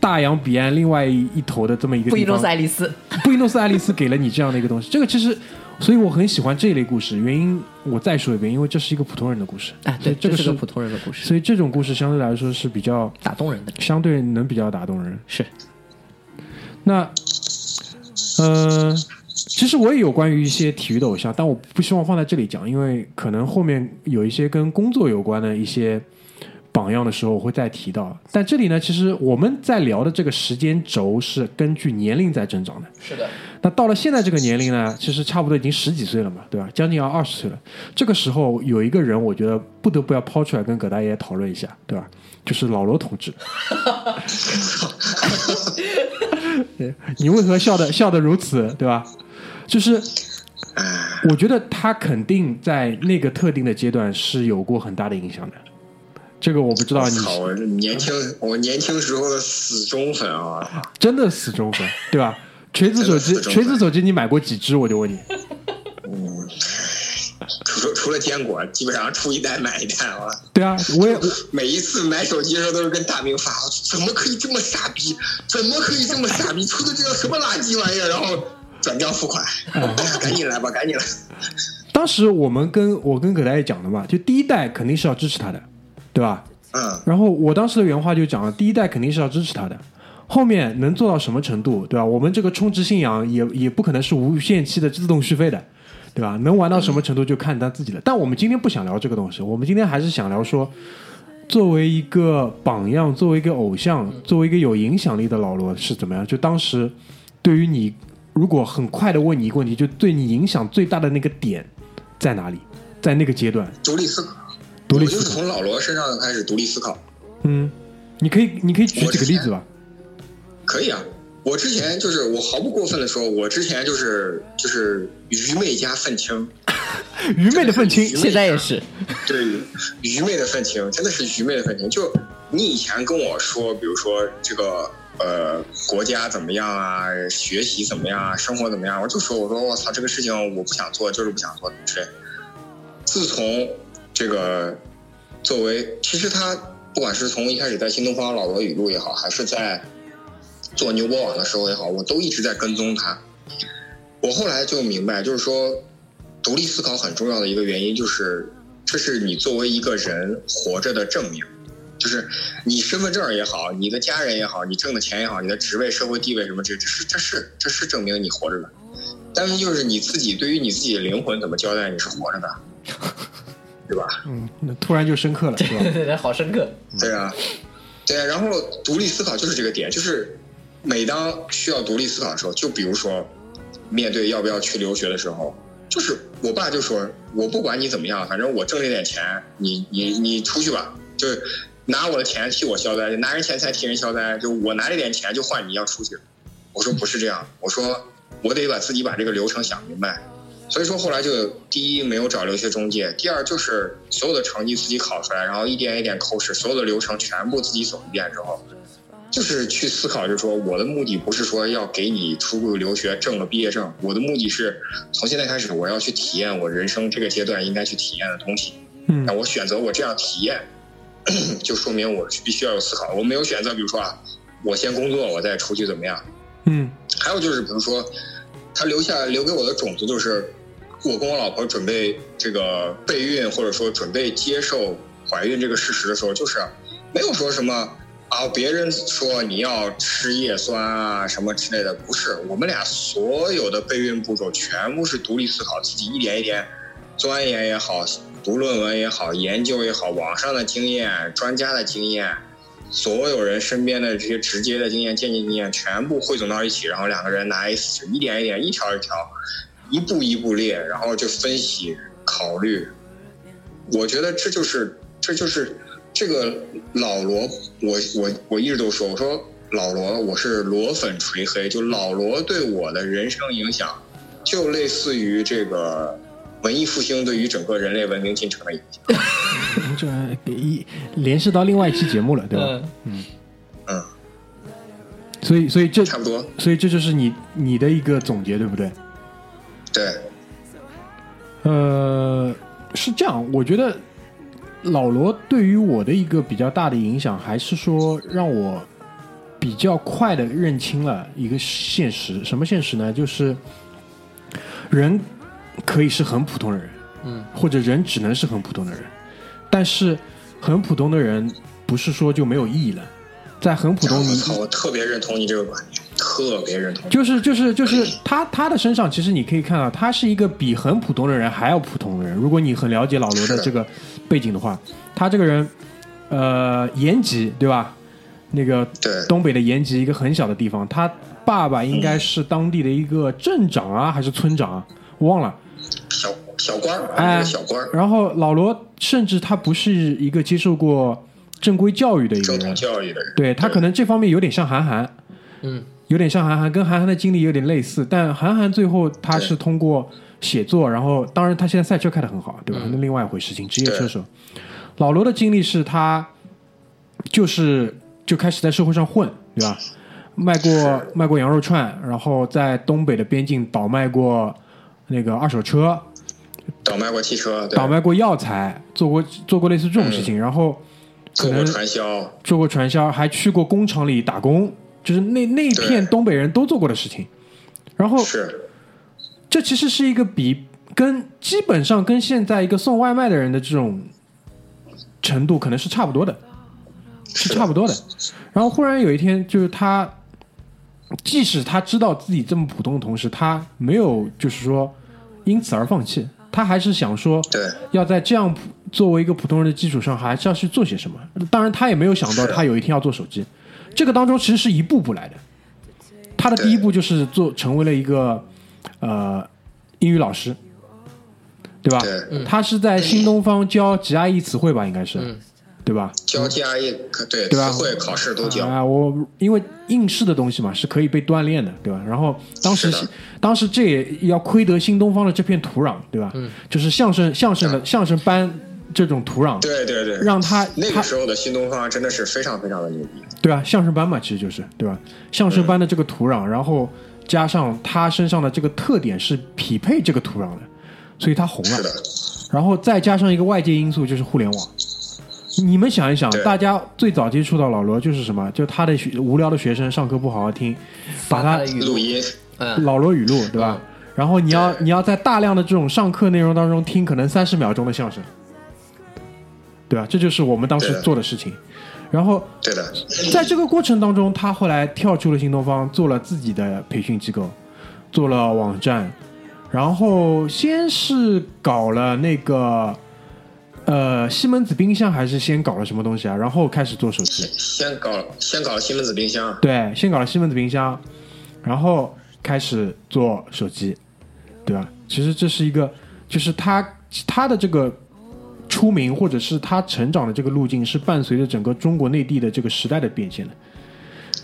大洋彼岸另外一头的这么一个布宜诺斯，艾利斯。[laughs] 布宜诺斯艾利斯给了你这样的一个东西，[laughs] 这个其实，所以我很喜欢这一类故事。原因我再说一遍，因为这是一个普通人的故事。哎，对，这个是是个普通人的故事，所以这种故事相对来说是比较打动人的。相对能比较打动人。是，那，呃，其实我也有关于一些体育的偶像，但我不希望放在这里讲，因为可能后面有一些跟工作有关的一些榜样的时候，我会再提到。但这里呢，其实我们在聊的这个时间轴是根据年龄在增长的。是的，那到了现在这个年龄呢，其实差不多已经十几岁了嘛，对吧？将近要二十岁了。这个时候有一个人，我觉得不得不要抛出来跟葛大爷讨论一下，对吧？就是老罗同志。对 [laughs] 你为何笑的笑得如此，对吧？就是我觉得他肯定在那个特定的阶段是有过很大的影响的。这个我不知道你操！我这年轻，我年轻时候的死忠粉啊！真的死忠粉，对吧？锤子手机，锤子手机你买过几只？我就问你。除了除了坚果，基本上出一代买一代啊！对啊，我也我每一次买手机的时候都是跟大明发，怎么可以这么傻逼？怎么可以这么傻逼？出的这叫什么垃圾玩意儿？然后转账付款，哎呀，赶紧来吧，赶紧来！当时我们跟我跟葛大爷讲的嘛，就第一代肯定是要支持他的，对吧？嗯，然后我当时的原话就讲了，第一代肯定是要支持他的，后面能做到什么程度，对吧？我们这个充值信仰也也不可能是无限期的自动续费的，对吧？能玩到什么程度就看他自己了。但我们今天不想聊这个东西，我们今天还是想聊说，作为一个榜样，作为一个偶像，作为一个有影响力的老罗是怎么样？就当时对于你，如果很快的问你一个问题，就对你影响最大的那个点在哪里？在那个阶段，独立思考，独立思考。我就是从老罗身上开始独立思考。嗯，你可以，你可以举几个例子吧？可以啊，我之前就是我毫不过分的说，我之前就是就是愚昧加愤青，[laughs] 愚昧的愤青，现在也是。对，愚昧的愤青，真的是愚昧的愤青。就你以前跟我说，比如说这个呃国家怎么样啊，学习怎么样啊，生活怎么样，我就说我说我操，这个事情我不想做，就是不想做，对。自从这个作为，其实他不管是从一开始在新东方老罗语录也好，还是在做牛博网的时候也好，我都一直在跟踪他。我后来就明白，就是说，独立思考很重要的一个原因就是，这是你作为一个人活着的证明。就是你身份证也好，你的家人也好，你挣的钱也好，你的职位、社会地位什么，这这是这是这是证明你活着的。但是就是你自己对于你自己的灵魂怎么交代你是活着的，[laughs] 对吧？嗯，那突然就深刻了，[laughs] 是吧？对对对，好深刻。对啊，对啊。然后独立思考就是这个点，就是每当需要独立思考的时候，就比如说面对要不要去留学的时候，就是我爸就说，我不管你怎么样，反正我挣这点钱，你你你出去吧，就是拿我的钱替我消灾，拿人钱财替人消灾，就我拿这点钱就换你要出去。我说不是这样，我说我得把自己把这个流程想明白。所以说后来就第一没有找留学中介，第二就是所有的成绩自己考出来，然后一点一点抠试，所有的流程全部自己走一遍之后，就是去思考，就是说我的目的不是说要给你出国留学挣个毕业证，我的目的是从现在开始我要去体验我人生这个阶段应该去体验的东西。嗯那我选择我这样体验，[clears throat] 就说明我必须要有思考。我没有选择，比如说啊，我先工作，我再出去怎么样？嗯还有就是，比如说，他留下留给我的种子，就是我跟我老婆准备这个备孕，或者说准备接受怀孕这个事实的时候，就是没有说什么啊，别人说你要吃叶酸啊什么之类的，不是，我们俩所有的备孕步骤全部是独立思考，自己一点一点钻研也好，读论文也好，研究也好，网上的经验、专家的经验，所有人身边的这些直接的经验、间接经验，全部汇总到一起，然后两个人拿 A 四纸一点一点、一条一条、一步一步列，然后就分析考虑。我觉得这就是这就是这个老罗，我我我一直都说，我说老罗，我是罗粉锤黑，就老罗对我的人生影响，就类似于这个文艺复兴对于整个人类文明进程的影响。[laughs] 这一联系到另外一期节目了，对吧？嗯嗯，所以，所以这，差不多，所以这就是你你的一个总结，对不对？对，呃，是这样，我觉得老罗对于我的一个比较大的影响，还是说让我比较快的认清了一个现实。什么现实呢？就是人可以是很普通的人，嗯，或者人只能是很普通的人，但是很普通的人不是说就没有意义了。在很普通，你我操，我特别认同你这个观点，特别认同。就是就是就是他他的身上，其实你可以看到，他是一个比很普通的人还要普通的人。如果你很了解老罗的的这个背景的话，他这个人，呃，延吉对吧？那个对东北的延吉一个很小的地方，他爸爸应该是当地的一个镇长啊，还是村长啊？我忘了。小小官儿，哎小官儿，然后老罗甚至他不是一个接受过正规教育的一个正统人，教育的人，对他可能这方面有点像韩寒，嗯，有点像韩寒，跟韩寒的经历有点类似，但韩寒最后他是通过写作，然后当然他现在赛车开的很好，对吧？嗯。那另外一回事情，职业车手。老罗的经历是他就是就开始在社会上混，对吧？卖过卖过羊肉串，然后在东北的边境倒卖过那个二手车，倒卖过汽车，倒卖过药材，做过做过类似这种事情，然后可能做过传销，做过传销，还去过工厂里打工，就是那那一片东北人都做过的事情。然后是。这其实是一个比跟基本上跟现在一个送外卖的人的这种程度可能是差不多的，是是差不多的。然后忽然有一天，就是他，即使他知道自己这么普通的同时，他没有就是说因此而放弃，他还是想说，对。要在这样普作为一个普通人的基础上，还是要去做些什么。当然，他也没有想到他有一天要做手机，这个当中其实是一步步来的。他的第一步就是做成为了一个呃英语老师，对吧？对，他是在新东方教 GRE 词汇吧，应该是，嗯对吧？交 GRE 对对吧词汇考试都交，啊、我因为应试的东西嘛，是可以被锻炼的，对吧？然后当时当时这也要亏得新东方的这片土壤，对吧？嗯就是相声相声的相声班这种土壤，对对对，让他他那个时候的新东方真的是非常非常的牛逼，对吧？相声班嘛，其实就是对吧？相声班的这个土壤，然后加上他身上的这个特点是匹配这个土壤的，所以他红了。是的，然后再加上一个外界因素，就是互联网。你们想一想，大家最早接触到老罗就是什么？就他的学无聊的学生上课不好好听，把他的语录，音嗯，老罗语录，对吧？然后你要你要在大量的这种上课内容当中听可能三十秒钟的相声，对吧？这就是我们当时做的事情。然后对的，在这个过程当中，他后来跳出了新东方，做了自己的培训机构，做了网站，然后先是搞了那个呃西门子冰箱，还是先搞了什么东西啊？然后开始做手机。先搞先搞西门子冰箱，对，先搞了西门子冰箱，然后开始做手机，对吧？其实这是一个，就是他他的这个出名，或者是他成长的这个路径，是伴随着整个中国内地的这个时代的变迁的。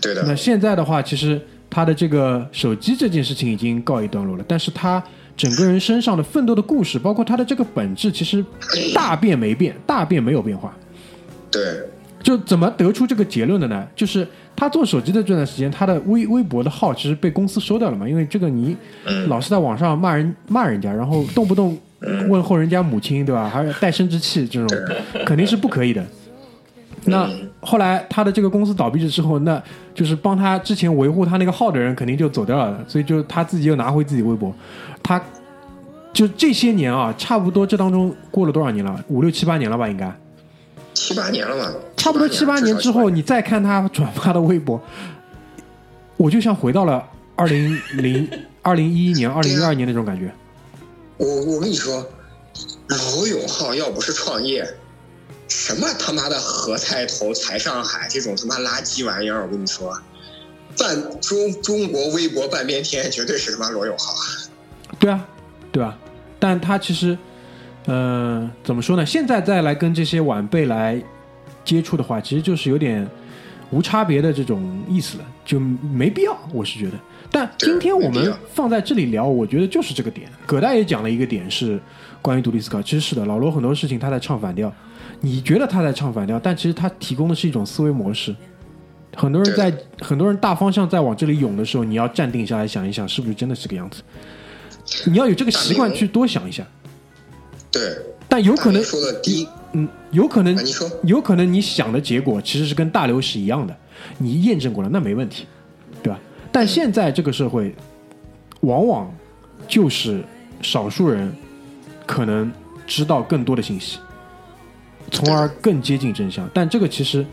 对的那，现在的话，其实他的这个手机这件事情已经告一段落了，但是他整个人身上的奋斗的故事，包括他的这个本质，其实大变没变，大变没有变化。对就怎么得出这个结论的呢？就是他做手机的这段时间，他的微微博的号其实被公司收掉了嘛，因为这个你老是在网上骂人骂人家，然后动不动问候人家母亲，对吧？还有带生殖器这种，肯定是不可以的。那后来他的这个公司倒闭了之后，那就是帮他之前维护他那个号的人肯定就走掉了，所以就他自己又拿回自己微博，他就这些年啊，差不多这当中过了多少年了？五六七八年了吧，应该。七八年了吧，差不多七八年之后，你再看他转发的微博，我就像回到了二零零 [laughs] 二零一一年、二零一二年那种感觉。我我跟你说，罗永浩要不是创业，什么他妈的何菜头、才上海这种他妈垃圾玩意儿，我跟你说，半中中国微博半边天绝对是他妈罗永浩。对啊，对啊，但他其实，呃，怎么说呢？现在再来跟这些晚辈来接触的话，其实就是有点无差别的这种意思了，就没必要，我是觉得。但今天我们放在这里聊，我觉得就是这个点。葛大爷讲了一个点是关于独立思考，其实是的，老罗很多事情他在唱反调，你觉得他在唱反调，但其实他提供的是一种思维模式。很多人在很多人大方向在往这里涌的时候，你要站定下来想一想，是不是真的是个样子？你要有这个习惯去多想一下。对，但有可能说的第一，嗯，有可能你说，有可能你想的结果其实是跟大刘是一样的，你验证过了，那没问题，对吧？但现在这个社会，往往就是少数人可能知道更多的信息，从而更接近真相。但这个其实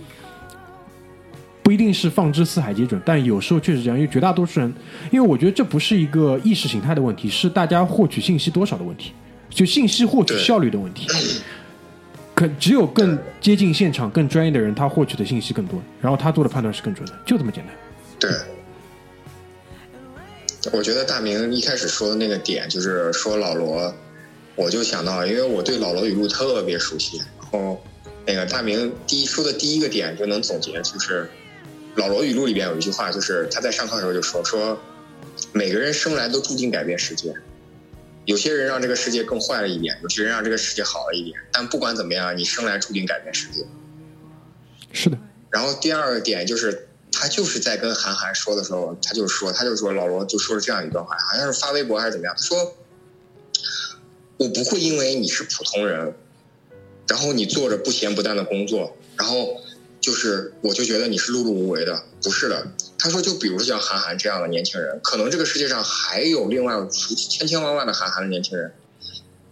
不一定是放之四海皆准，但有时候确实这样。因为绝大多数人，因为我觉得这不是一个意识形态的问题，是大家获取信息多少的问题，就信息获取效率的问题。可只有更接近现场、更专业的人，他获取的信息更多，然后他做的判断是更准的，就这么简单。对。我觉得大明一开始说的那个点，就是说老罗，我就想到，因为我对老罗语录特别熟悉。然后，那个大明第一说的第一个点就能总结，就是老罗语录里边有一句话，就是他在上课的时候就说说，每个人生来都注定改变世界，有些人让这个世界更坏了一点，有些人让这个世界好了一点，但不管怎么样，你生来注定改变世界。是的。然后第二个点就是。他就是在跟韩寒说的时候，他就说，他就说老罗就说了这样一段话，好像是发微博还是怎么样。他说：“我不会因为你是普通人，然后你做着不咸不淡的工作，然后就是我就觉得你是碌碌无为的，不是的。”他说：“就比如像韩寒这样的年轻人，可能这个世界上还有另外千千万万的韩寒的年轻人。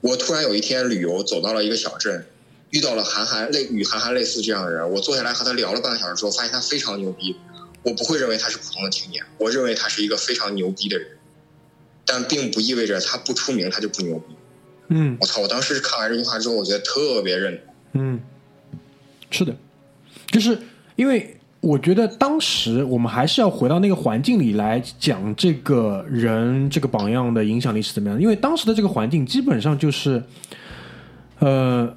我突然有一天旅游走到了一个小镇，遇到了韩寒类与韩寒类似这样的人，我坐下来和他聊了半个小时之后，发现他非常牛逼。”我不会认为他是普通的青年，我认为他是一个非常牛逼的人，但并不意味着他不出名他就不牛逼。嗯，我操！我当时看完这句话之后，我觉得特别认同。嗯，是的，就是因为我觉得当时我们还是要回到那个环境里来讲这个人这个榜样的影响力是怎么样。因为当时的这个环境基本上就是，呃，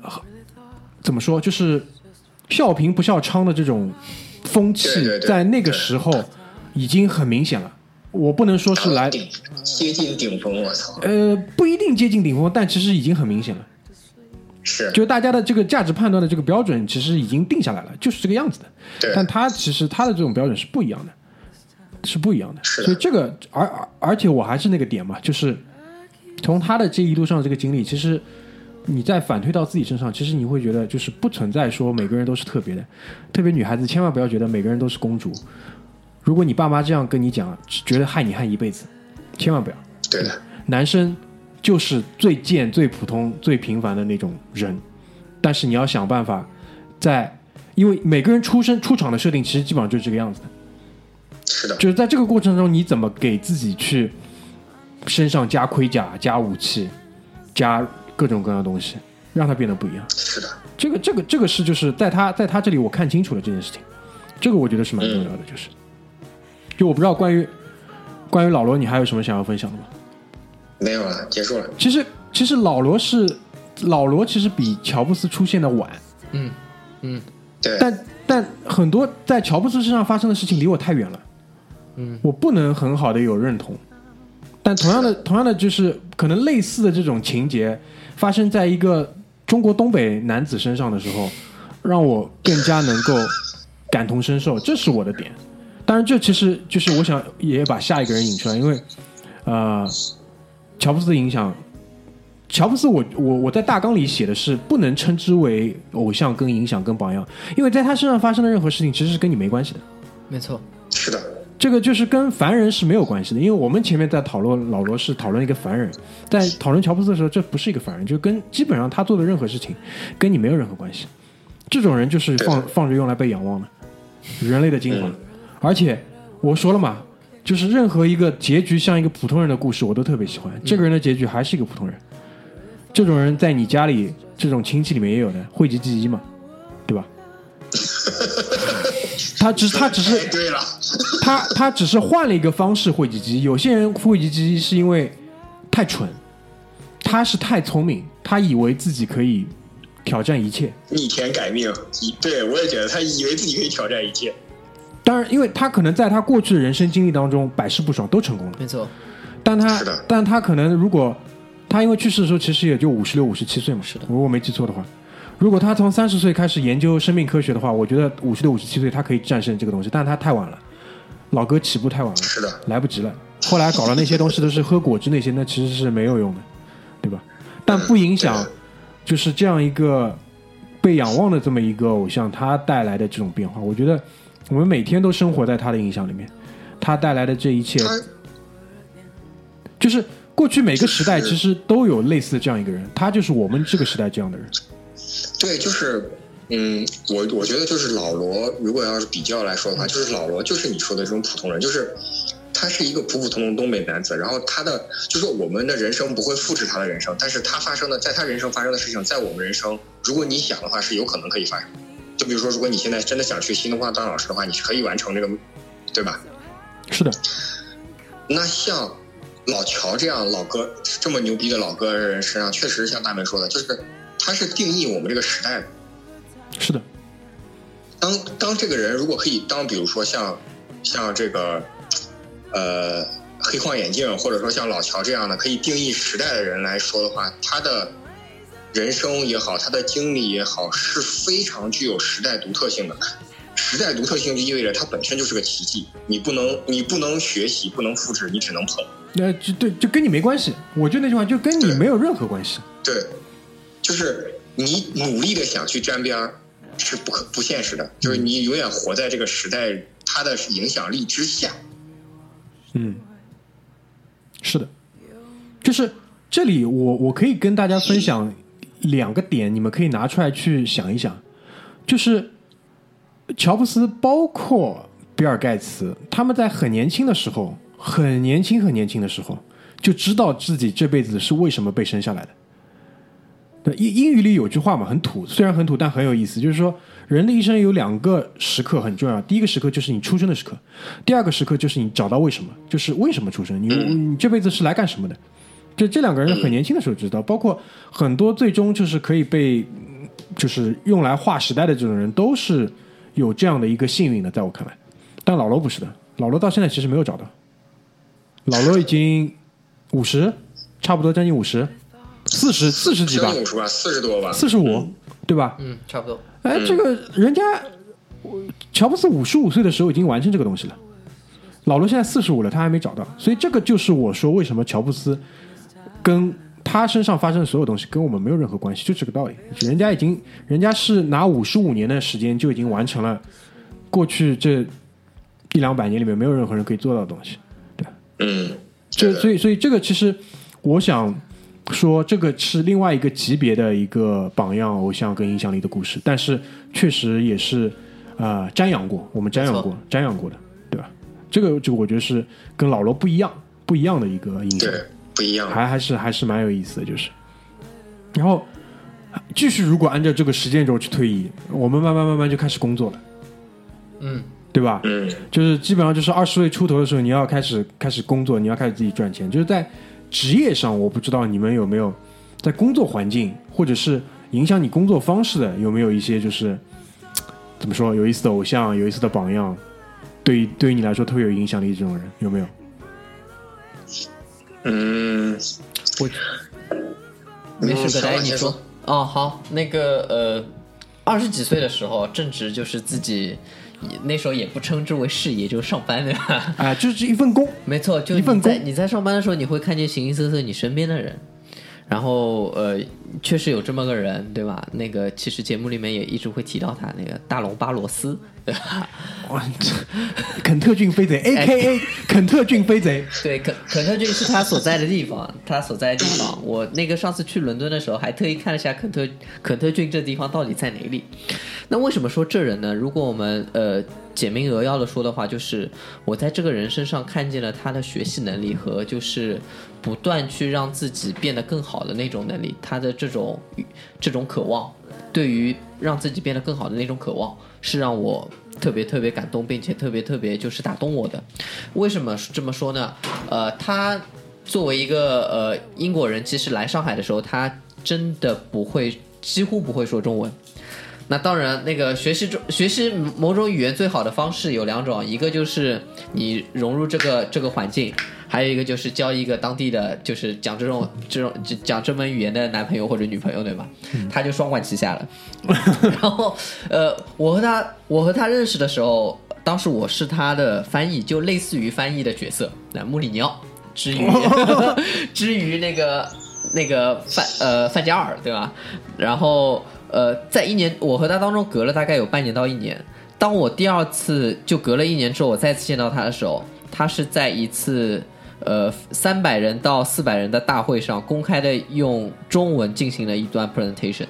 怎么说，就是笑贫不笑娼的这种。风气在那个时候已经很明显了，我不能说是来接近顶峰，我操！呃，不一定接近顶峰，但其实已经很明显了。是，就大家的这个价值判断的这个标准，其实已经定下来了，就是这个样子的。对，但他其实他的这种标准是不一样的，是不一样的。是所以这个，而而而且我还是那个点嘛，就是从他的这一路上这个经历，其实。你再反推到自己身上，其实你会觉得就是不存在说每个人都是特别的，特别女孩子千万不要觉得每个人都是公主。如果你爸妈这样跟你讲，觉得害你害一辈子，千万不要。对的，男生就是最贱、最普通、最平凡的那种人，但是你要想办法，在因为每个人出生出场的设定其实基本上就是这个样子的。是的，就是在这个过程中，你怎么给自己去身上加盔甲、加武器、加。各种各样的东西，让他变得不一样。是的，这个这个这个是就是在他在他这里我看清楚了这件事情，这个我觉得是蛮重要的。就是，就我不知道关于关于老罗，你还有什么想要分享的吗？没有了，结束了。其实其实老罗是老罗，其实比乔布斯出现的晚。嗯嗯，对。但但很多在乔布斯身上发生的事情离我太远了。嗯，我不能很好的有认同。但同样的同样的就是可能类似的这种情节。发生在一个中国东北男子身上的时候，让我更加能够感同身受，这是我的点。当然，这其实就是我想也把下一个人引出来，因为呃，乔布斯的影响，乔布斯我我我在大纲里写的是不能称之为偶像跟影响跟榜样，因为在他身上发生的任何事情其实是跟你没关系的。没错，是的。这个就是跟凡人是没有关系的，因为我们前面在讨论老罗是讨论一个凡人，在讨论乔布斯的时候，这不是一个凡人，就跟基本上他做的任何事情跟你没有任何关系。这种人就是放放着用来被仰望的，人类的精华。嗯而且我说了嘛，就是任何一个结局像一个普通人的故事，我都特别喜欢。这个人的结局还是一个普通人，这种人在你家里这种亲戚里面也有的，讳疾忌医嘛，对吧？[laughs] 他只他只是 [laughs] 对了，[laughs] 他他只是换了一个方式讳疾忌医。有些人讳疾忌医是因为太蠢，他是太聪明，他以为自己可以挑战一切。逆天改命，一对我也觉得他以为自己可以挑战一切，当然，因为他可能在他过去的人生经历当中百试不爽，都成功了。没错，但他是的。但他可能如果他因为去世的时候其实也就五十六、五十七岁嘛，是的。如果我没记错的话，如果他从三十岁开始研究生命科学的话，我觉得五十六、五十七岁他可以战胜这个东西，但他太晚了，老哥起步太晚了，是的，来不及了。后来搞了那些东西都是喝果汁那些，那其实是没有用的，对吧？但不影响，就是这样一个被仰望的这么一个偶像，他带来的这种变化，我觉得我们每天都生活在他的影响里面，他带来的这一切，就是过去每个时代其实都有类似这样一个人，他就是我们这个时代这样的人。对，就是，嗯，我我觉得就是老罗，如果要是比较来说的话，就是老罗就是你说的这种普通人，就是他是一个普普通通东北男子，然后他的就是我们的人生不会复制他的人生，但是他发生的在他人生发生的事情，在我们人生，如果你想的话，是有可能可以发生。就比如说，如果你现在真的想去新东方当老师的话，你是可以完成这个，对吧？是的，那像老乔这样老哥这么牛逼的老哥人身上，确实像大明说的，就是他是定义我们这个时代的。是的，当当这个人如果可以当，比如说像像这个呃黑框眼镜，或者说像老乔这样的可以定义时代的人来说的话，他的人生也好，他的经历也好，是非常具有时代独特性的。时代独特性就意味着它本身就是个奇迹，你不能你不能学习，不能复制，你只能捧。那就对，就跟你没关系。我就那句话，就跟你没有任何关系。对，就是你努力的想去沾边儿是不可不现实的，就是你永远活在这个时代它的影响力之下。嗯，是的，就是这里我我可以跟大家分享两个点，你们可以拿出来去想一想，就是乔布斯包括比尔盖茨，他们在很年轻的时候，很年轻很年轻的时候，就知道自己这辈子是为什么被生下来的。对，英英语里有句话嘛，很土，虽然很土，但很有意思，就是说人的一生有两个时刻很重要，第一个时刻就是你出生的时刻，第二个时刻就是你找到为什么，就是为什么出生，你你这辈子是来干什么的。这这两个人很年轻的时候知道，[clears throat] 包括很多最终就是可以被嗯就是用来划时代的这种人，都是有这样的一个幸运的，在我看来。但老罗不是的，老罗到现在其实没有找到，老罗已经五十，差不多将近五十，四十四十几吧。将，近五十吧，四十多吧，四十五，对吧？嗯，差不多。哎，这个人家乔布斯五十五岁的时候已经完成这个东西了，老罗现在四十五了，他还没找到，所以这个就是我说为什么乔布斯跟他身上发生的所有东西跟我们没有任何关系，就这个道理。人家已经，人家是拿五十五年的时间就已经完成了过去这一两百年里面没有任何人可以做到的东西。嗯，这所以所以这个其实我想说，这个是另外一个级别的一个榜样偶像跟影响力的故事，但是确实也是呃瞻仰过，我们瞻仰过，瞻仰过的，对吧？这个这个我觉得是跟老罗不一样，不一样的一个影响，对，不一样。还还是还是蛮有意思的，就是。然后继续，如果按照这个时间轴去推移，我们慢慢慢慢就开始工作了，嗯，对吧？嗯，就是基本上就是二十岁出头的时候，你要开始开始工作，你要开始自己赚钱。就是在职业上，我不知道你们有没有在工作环境或者是影响你工作方式的，有没有一些就是怎么说有意思的偶像、有意思的榜样，对于对于你来说特别有影响力这种人，有没有？嗯，我没事，的。来你说。哦，好，那个呃，二十几岁的时候，正值就是自己那时候也不称之为事业，就是上班对吧？[laughs] 啊、就是一份工，没错，就一份在你在上班的时候，你会看见形形色色你身边的人，然后呃，确实有这么个人，对吧？那个其实节目里面也一直会提到他，那个大龙巴罗斯，对吧？哇，这肯特郡飞贼，[laughs] A K A 肯特郡飞贼，对，肯肯特郡是他所在的地方，他所在的地方。我那个上次去伦敦的时候，还特意看了一下肯特肯特郡这地方到底在哪里。那为什么说这人呢？如果我们呃简明扼要的说的话，就是我在这个人身上看见了他的学习能力和就是不断去让自己变得更好的那种能力，他的这种这种渴望，对于让自己变得更好的那种渴望，是让我特别特别感动，并且特别特别就是打动我的。为什么这么说呢？呃，他作为一个呃英国人，其实来上海的时候，他真的不会，几乎不会说中文。那当然，那个学习中学习某种语言最好的方式有两种，一个就是你融入这个这个环境，还有一个就是交一个当地的就是讲这种 [laughs] 这种讲这门语言的男朋友或者女朋友，对吧？他就双管齐下了。[laughs] 然后，呃，我和他我和他认识的时候，当时我是他的翻译，就类似于翻译的角色。那穆里尼奥之于 [laughs] 之于那个那个范呃范加尔，对吧？然后。呃，在一年，我和他当中隔了大概有半年到一年。当我第二次就隔了一年之后，我再次见到他的时候，他是在一次呃三百人到四百人的大会上公开的用中文进行了一段 presentation，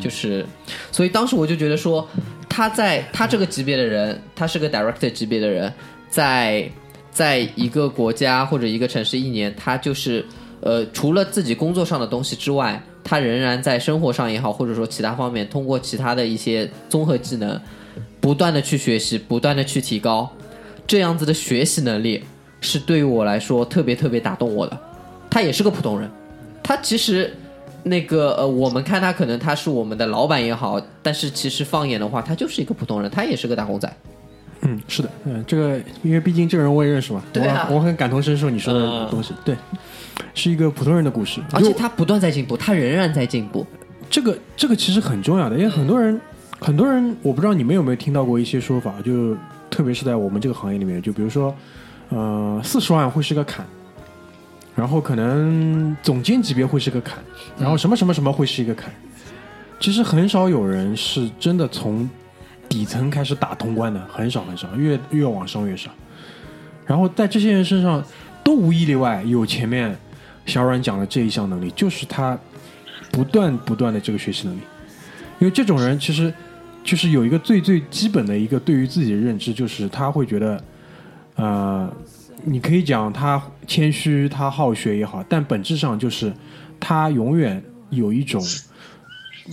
就是，所以当时我就觉得说，他在他这个级别的人，他是个 director 级别的人，在在一个国家或者一个城市一年，他就是呃除了自己工作上的东西之外。他仍然在生活上也好，或者说其他方面，通过其他的一些综合技能，不断的去学习，不断的去提高，这样子的学习能力是对于我来说特别特别打动我的。他也是个普通人，他其实那个呃，我们看他可能他是我们的老板也好，但是其实放眼的话，他就是一个普通人，他也是个打工仔。嗯，是的，嗯，这个因为毕竟这个人我也认识嘛，对啊，我很感同身受你说的东西，对。是一个普通人的故事，而且他不断在进步，他仍然在进步。这个这个其实很重要的，因为很多人很多人，我不知道你们有没有听到过一些说法，就特别是在我们这个行业里面，就比如说，呃，四十万会是个坎，然后可能总监级别会是个坎，然后什么什么什么会是一个坎。其实很少有人是真的从底层开始打通关的，很少很少，越越往上越少。然后在这些人身上。都无一例外有前面小阮讲的这一项能力，就是他不断不断的这个学习能力。因为这种人其实就是有一个最最基本的一个对于自己的认知，就是他会觉得，呃，你可以讲他谦虚，他好学也好，但本质上就是他永远有一种，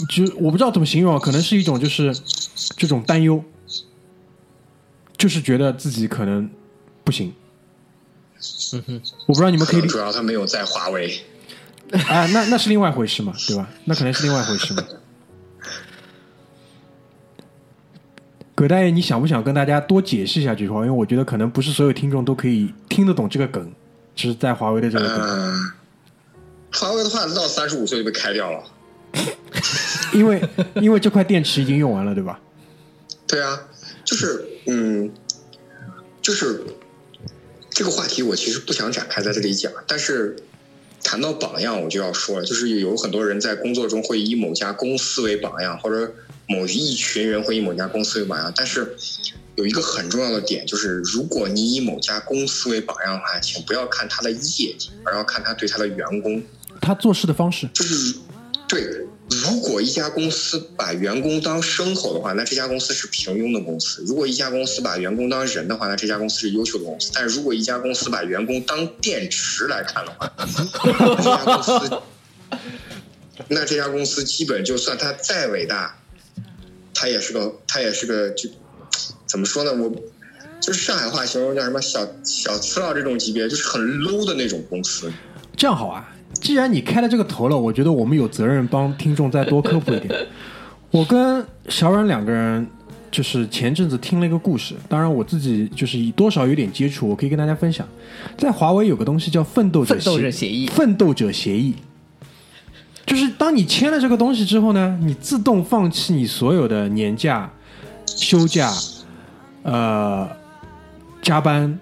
就我不知道怎么形容，可能是一种就是这种担忧，就是觉得自己可能不行。嗯哼，我不知道你们可以。主要他没有在华为。啊，那那是另外一回事嘛，对吧？那可能是另外一回事嘛。葛大爷，你想不想跟大家多解释一下这句话？因为我觉得可能不是所有听众都可以听得懂这个梗，就是在华为的这个梗。华为的话，到三十五岁就被开掉了。因为因为这块电池已经用完了，对吧？对啊，就是嗯，就是。这个话题我其实不想展开在这里讲，但是谈到榜样，我就要说了，就是有很多人在工作中会以某家公司为榜样，或者某一群人会以某家公司为榜样。但是有一个很重要的点，就是如果你以某家公司为榜样的话，请不要看他的业绩，而要看他对他的员工，他做事的方式，就是对。如果一家公司把员工当牲口的话，那这家公司是平庸的公司；如果一家公司把员工当人的话，那这家公司是优秀的公司。但是如果一家公司把员工当电池来看的话，那这家公司，[laughs] 那这家公司基本就算它再伟大，它也是个，它也是个，就怎么说呢？我就是上海话形容叫什么小小次郎这种级别，就是很 low 的那种公司。这样好啊。既然你开了这个头了，我觉得我们有责任帮听众再多科普一点。[laughs] 我跟小阮两个人就是前阵子听了一个故事，当然我自己就是以多少有点接触，我可以跟大家分享。在华为有个东西叫奋斗者协议，奋斗者协议，就是当你签了这个东西之后呢，你自动放弃你所有的年假、休假、呃加班。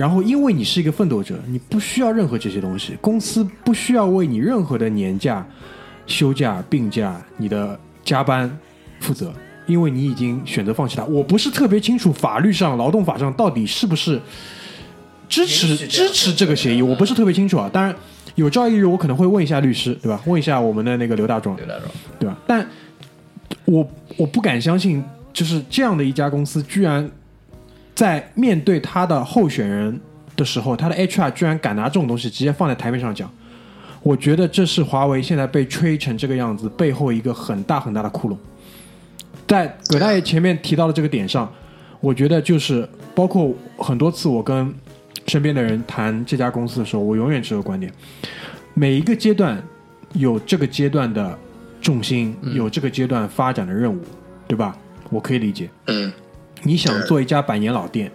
然后，因为你是一个奋斗者，你不需要任何这些东西，公司不需要为你任何的年假、休假、病假、你的加班负责，因为你已经选择放弃它。我不是特别清楚法律上、劳动法上到底是不是支持支持这个协议，我不是特别清楚啊。当然，有朝一日我可能会问一下律师，对吧？问一下我们的那个刘大壮，刘大壮，对吧？但我我不敢相信，就是这样的一家公司，居然在面对他的候选人的时候，他的 HR 居然敢拿这种东西直接放在台面上讲。我觉得这是华为现在被吹成这个样子背后一个很大很大的窟窿。在葛大爷前面提到的这个点上，我觉得就是包括很多次我跟身边的人谈这家公司的时候，我永远持有观点：每一个阶段有这个阶段的重心，有这个阶段发展的任务，对吧？我可以理解。嗯，你想做一家百年老店，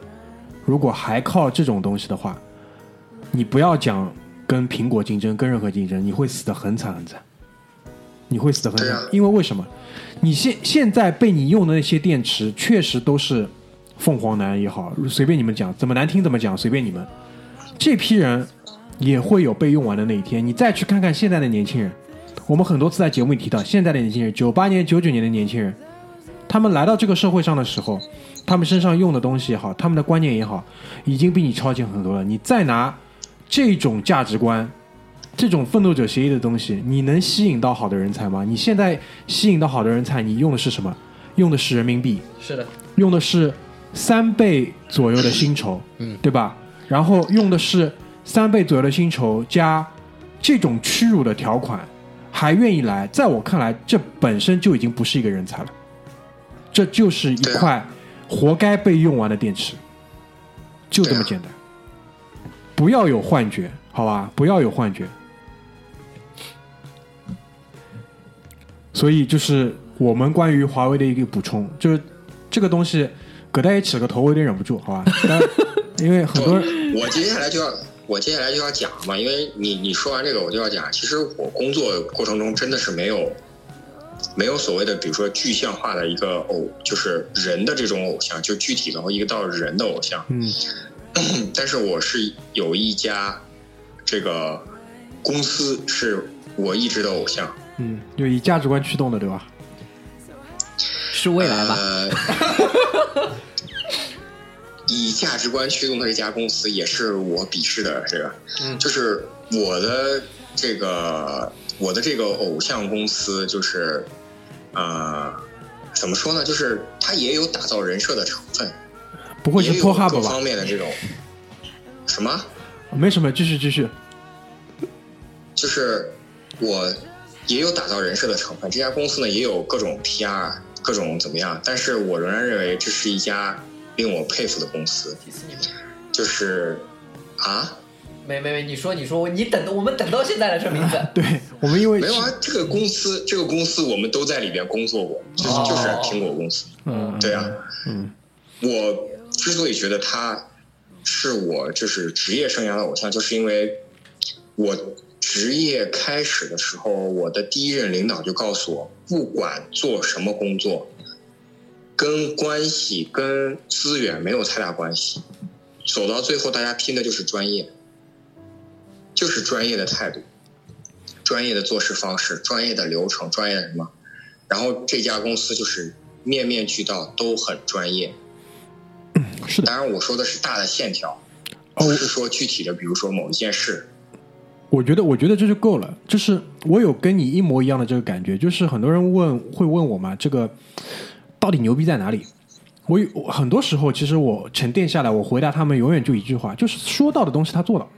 如果还靠这种东西的话，你不要讲跟苹果竞争，跟任何竞争，你会死的很惨很惨，你会死的很惨。因为为什么？你现现在被你用的那些电池，确实都是凤凰男也好，随便你们讲，怎么难听怎么讲，随便你们。这批人也会有被用完的那一天。你再去看看现在的年轻人，我们很多次在节目里提到，现在的年轻人，九八年、九九年的年轻人，他们来到这个社会上的时候，他们身上用的东西也好，他们的观念也好，已经比你超前很多了。你再拿这种价值观、这种奋斗者协议的东西，你能吸引到好的人才吗？你现在吸引到好的人才，你用的是什么？用的是人民币，是的，用的是三倍左右的薪酬，嗯，对吧？然后用的是三倍左右的薪酬加这种屈辱的条款，还愿意来，在我看来，这本身就已经不是一个人才了，这就是一块活该被用完的电池，就这么简单。不要有幻觉，好吧？不要有幻觉。所以就是我们关于华为的一个补充，就是这个东西，葛大爷起了个头，我有点忍不住，好吧？但因为很多人，[laughs] 我接下来就要我接下来就要讲嘛，因为你你说完这个我就要讲，其实我工作过程中真的是没有没有所谓的，比如说具象化的一个偶，就是人的这种偶像，就具体的一个到人的偶像。嗯 [clears throat] 但是我是有一家这个公司是我一直的偶像，嗯，就以价值观驱动的，对吧？是未来吧？呃以价值观驱动的这家公司，也是我鄙视的这个，嗯就是我的这个我的这个偶像公司，就是呃，怎么说呢？就是它也有打造人设的成分，不会是也有 Pro Hub 吧各方？面的这种什么，没什么，继续继续。就是我也有打造人设的成分。这家公司呢，也有各种 PR，各种怎么样，但是我仍然认为这是一家令我佩服的公司！就是啊。没没没，你说你说，你等我们等到现在了，这名字。[laughs] 对我们因为没有啊，这个公司，这个公司我们都在里边工作过，就是哦就是苹果公司。嗯。对啊，嗯。我之所以觉得他是我就是职业生涯的偶像，就是因为我职业开始的时候，我的第一任领导就告诉我，不管做什么工作，跟关系跟资源没有太大关系，走到最后，大家拼的就是专业，就是专业的态度，专业的做事方式，专业的流程，专业的什么。然后这家公司就是面面俱到，都很专业。是的，当然，我说的是大的线条，哦不是说具体的，比如说某一件事。我觉得，我觉得这就够了。就是我有跟你一模一样的这个感觉，就是很多人问会问我嘛，这个到底牛逼在哪里？我有我很多时候，其实我沉淀下来，我回答他们永远就一句话，就是说到的东西他做到，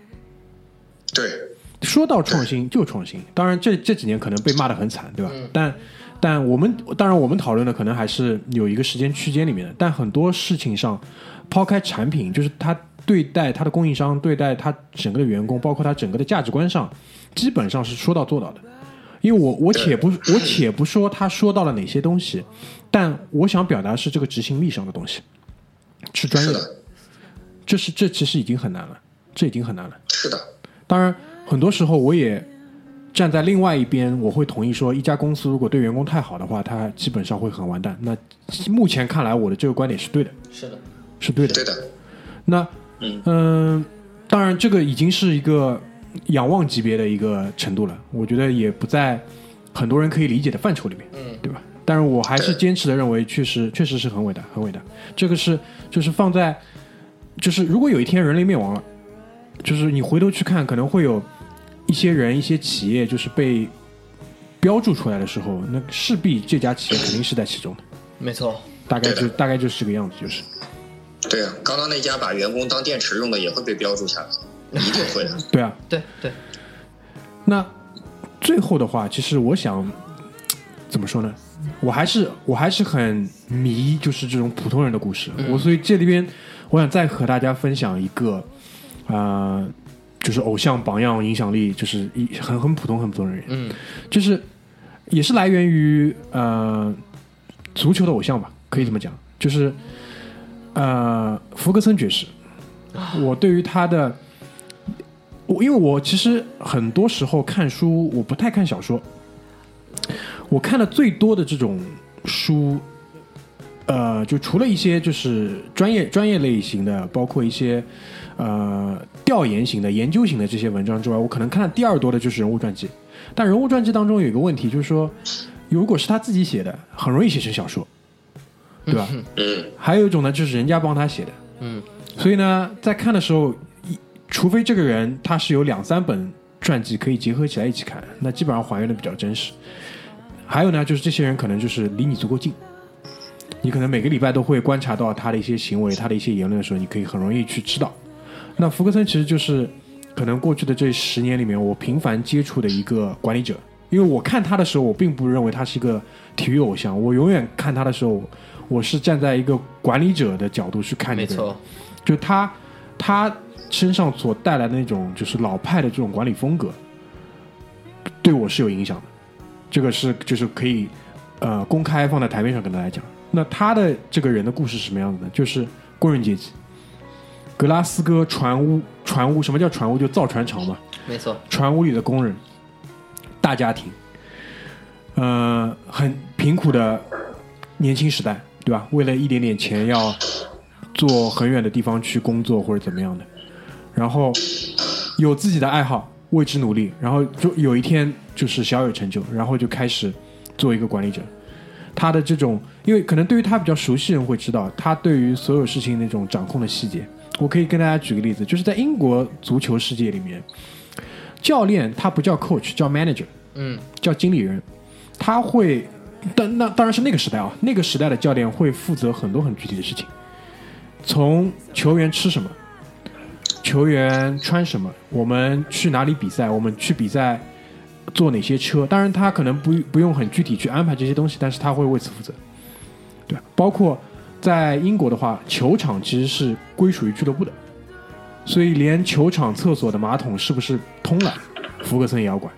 对，说到创新就创新。当然这这几年可能被骂得很惨，对吧？但但我们当然我们讨论的可能还是有一个时间区间里面的，但很多事情上，抛开产品，就是他对待他的供应商，对待他整个的员工，包括他整个的价值观上，基本上是说到做到的。因为我我且不我且不说他说到了哪些东西，但我想表达是这个执行力上的东西是专业的，是的，这是这其实已经很难了，这已经很难了。是的，当然，很多时候我也站在另外一边，我会同意说，一家公司如果对员工太好的话，它基本上会很完蛋。那目前看来，我的这个观点是对的，是的，是对的。对的，那嗯嗯、当然，这个已经是一个仰望级别的一个程度了。我觉得也不在很多人可以理解的范畴里面，嗯，对吧？但是我还是坚持的认为，确实确实是很伟大，很伟大。这个是就是放在，就是如果有一天人类灭亡了，就是你回头去看，可能会有一些人、一些企业，就是被标注出来的时候，那势必这家企业肯定是在其中的，没错，大概就大概就是这个样子，就是。对啊，刚刚那家把员工当电池用的也会被标注下来，一定会的。[laughs] 对啊，对对，那最后的话，其实我想怎么说呢？我还是我还是很迷，就是这种普通人的故事。我所以这里边，我想再和大家分享一个，啊、就是偶像榜样影响力，就是一很很普通很普通的人，嗯。就是也是来源于呃足球的偶像吧，可以这么讲，就是呃福格森爵士。我对于他的，我因为我其实很多时候看书，我不太看小说，我看的最多的这种书，呃，就除了一些就是专业专业类型的，包括一些呃调研型的、研究型的这些文章之外，我可能看的第二多的就是人物传记。但人物传记当中有一个问题，就是说，如果是他自己写的，很容易写成小说，对吧？嗯，还有一种呢，就是人家帮他写的，嗯，所以呢，在看的时候，一除非这个人他是有两三本传记可以结合起来一起看，那基本上还原的比较真实。还有呢，就是这些人可能就是离你足够近，你可能每个礼拜都会观察到他的一些行为、他的一些言论的时候，你可以很容易去知道。那福格森其实就是可能过去的这十年里面，我频繁接触的一个管理者。因为我看他的时候，我并不认为他是一个体育偶像，我永远看他的时候，我是站在一个管理者的角度去看这个人。没错，就他他身上所带来的那种就是老派的这种管理风格，对我是有影响的。这个是就是可以呃公开放在台面上跟大家讲。那他的这个人的故事是什么样子呢？就是工人阶级，格拉斯哥船坞船坞什么叫船坞？就造船厂嘛，没错，船坞里的工人，大家庭，呃，很贫苦的年轻时代，对吧？为了一点点钱要做很远的地方去工作或者怎么样的，然后有自己的爱好，为之努力，然后就有一天就是小有成就，然后就开始做一个管理者。他的这种，因为可能对于他比较熟悉的人会知道，他对于所有事情那种掌控的细节。我可以跟大家举个例子，就是在英国足球世界里面，教练他不叫 coach，叫 manager，嗯。叫经理人，他会，但那当然是那个时代啊，那个时代的教练会负责很多很具体的事情，从球员吃什么，球员穿什么，我们去哪里比赛，我们去比赛坐哪些车，当然他可能不不用很具体去安排这些东西，但是他会为此负责，对，包括在英国的话，球场其实是归属于俱乐部的，所以连球场厕所的马桶是不是通了，福格森也要管。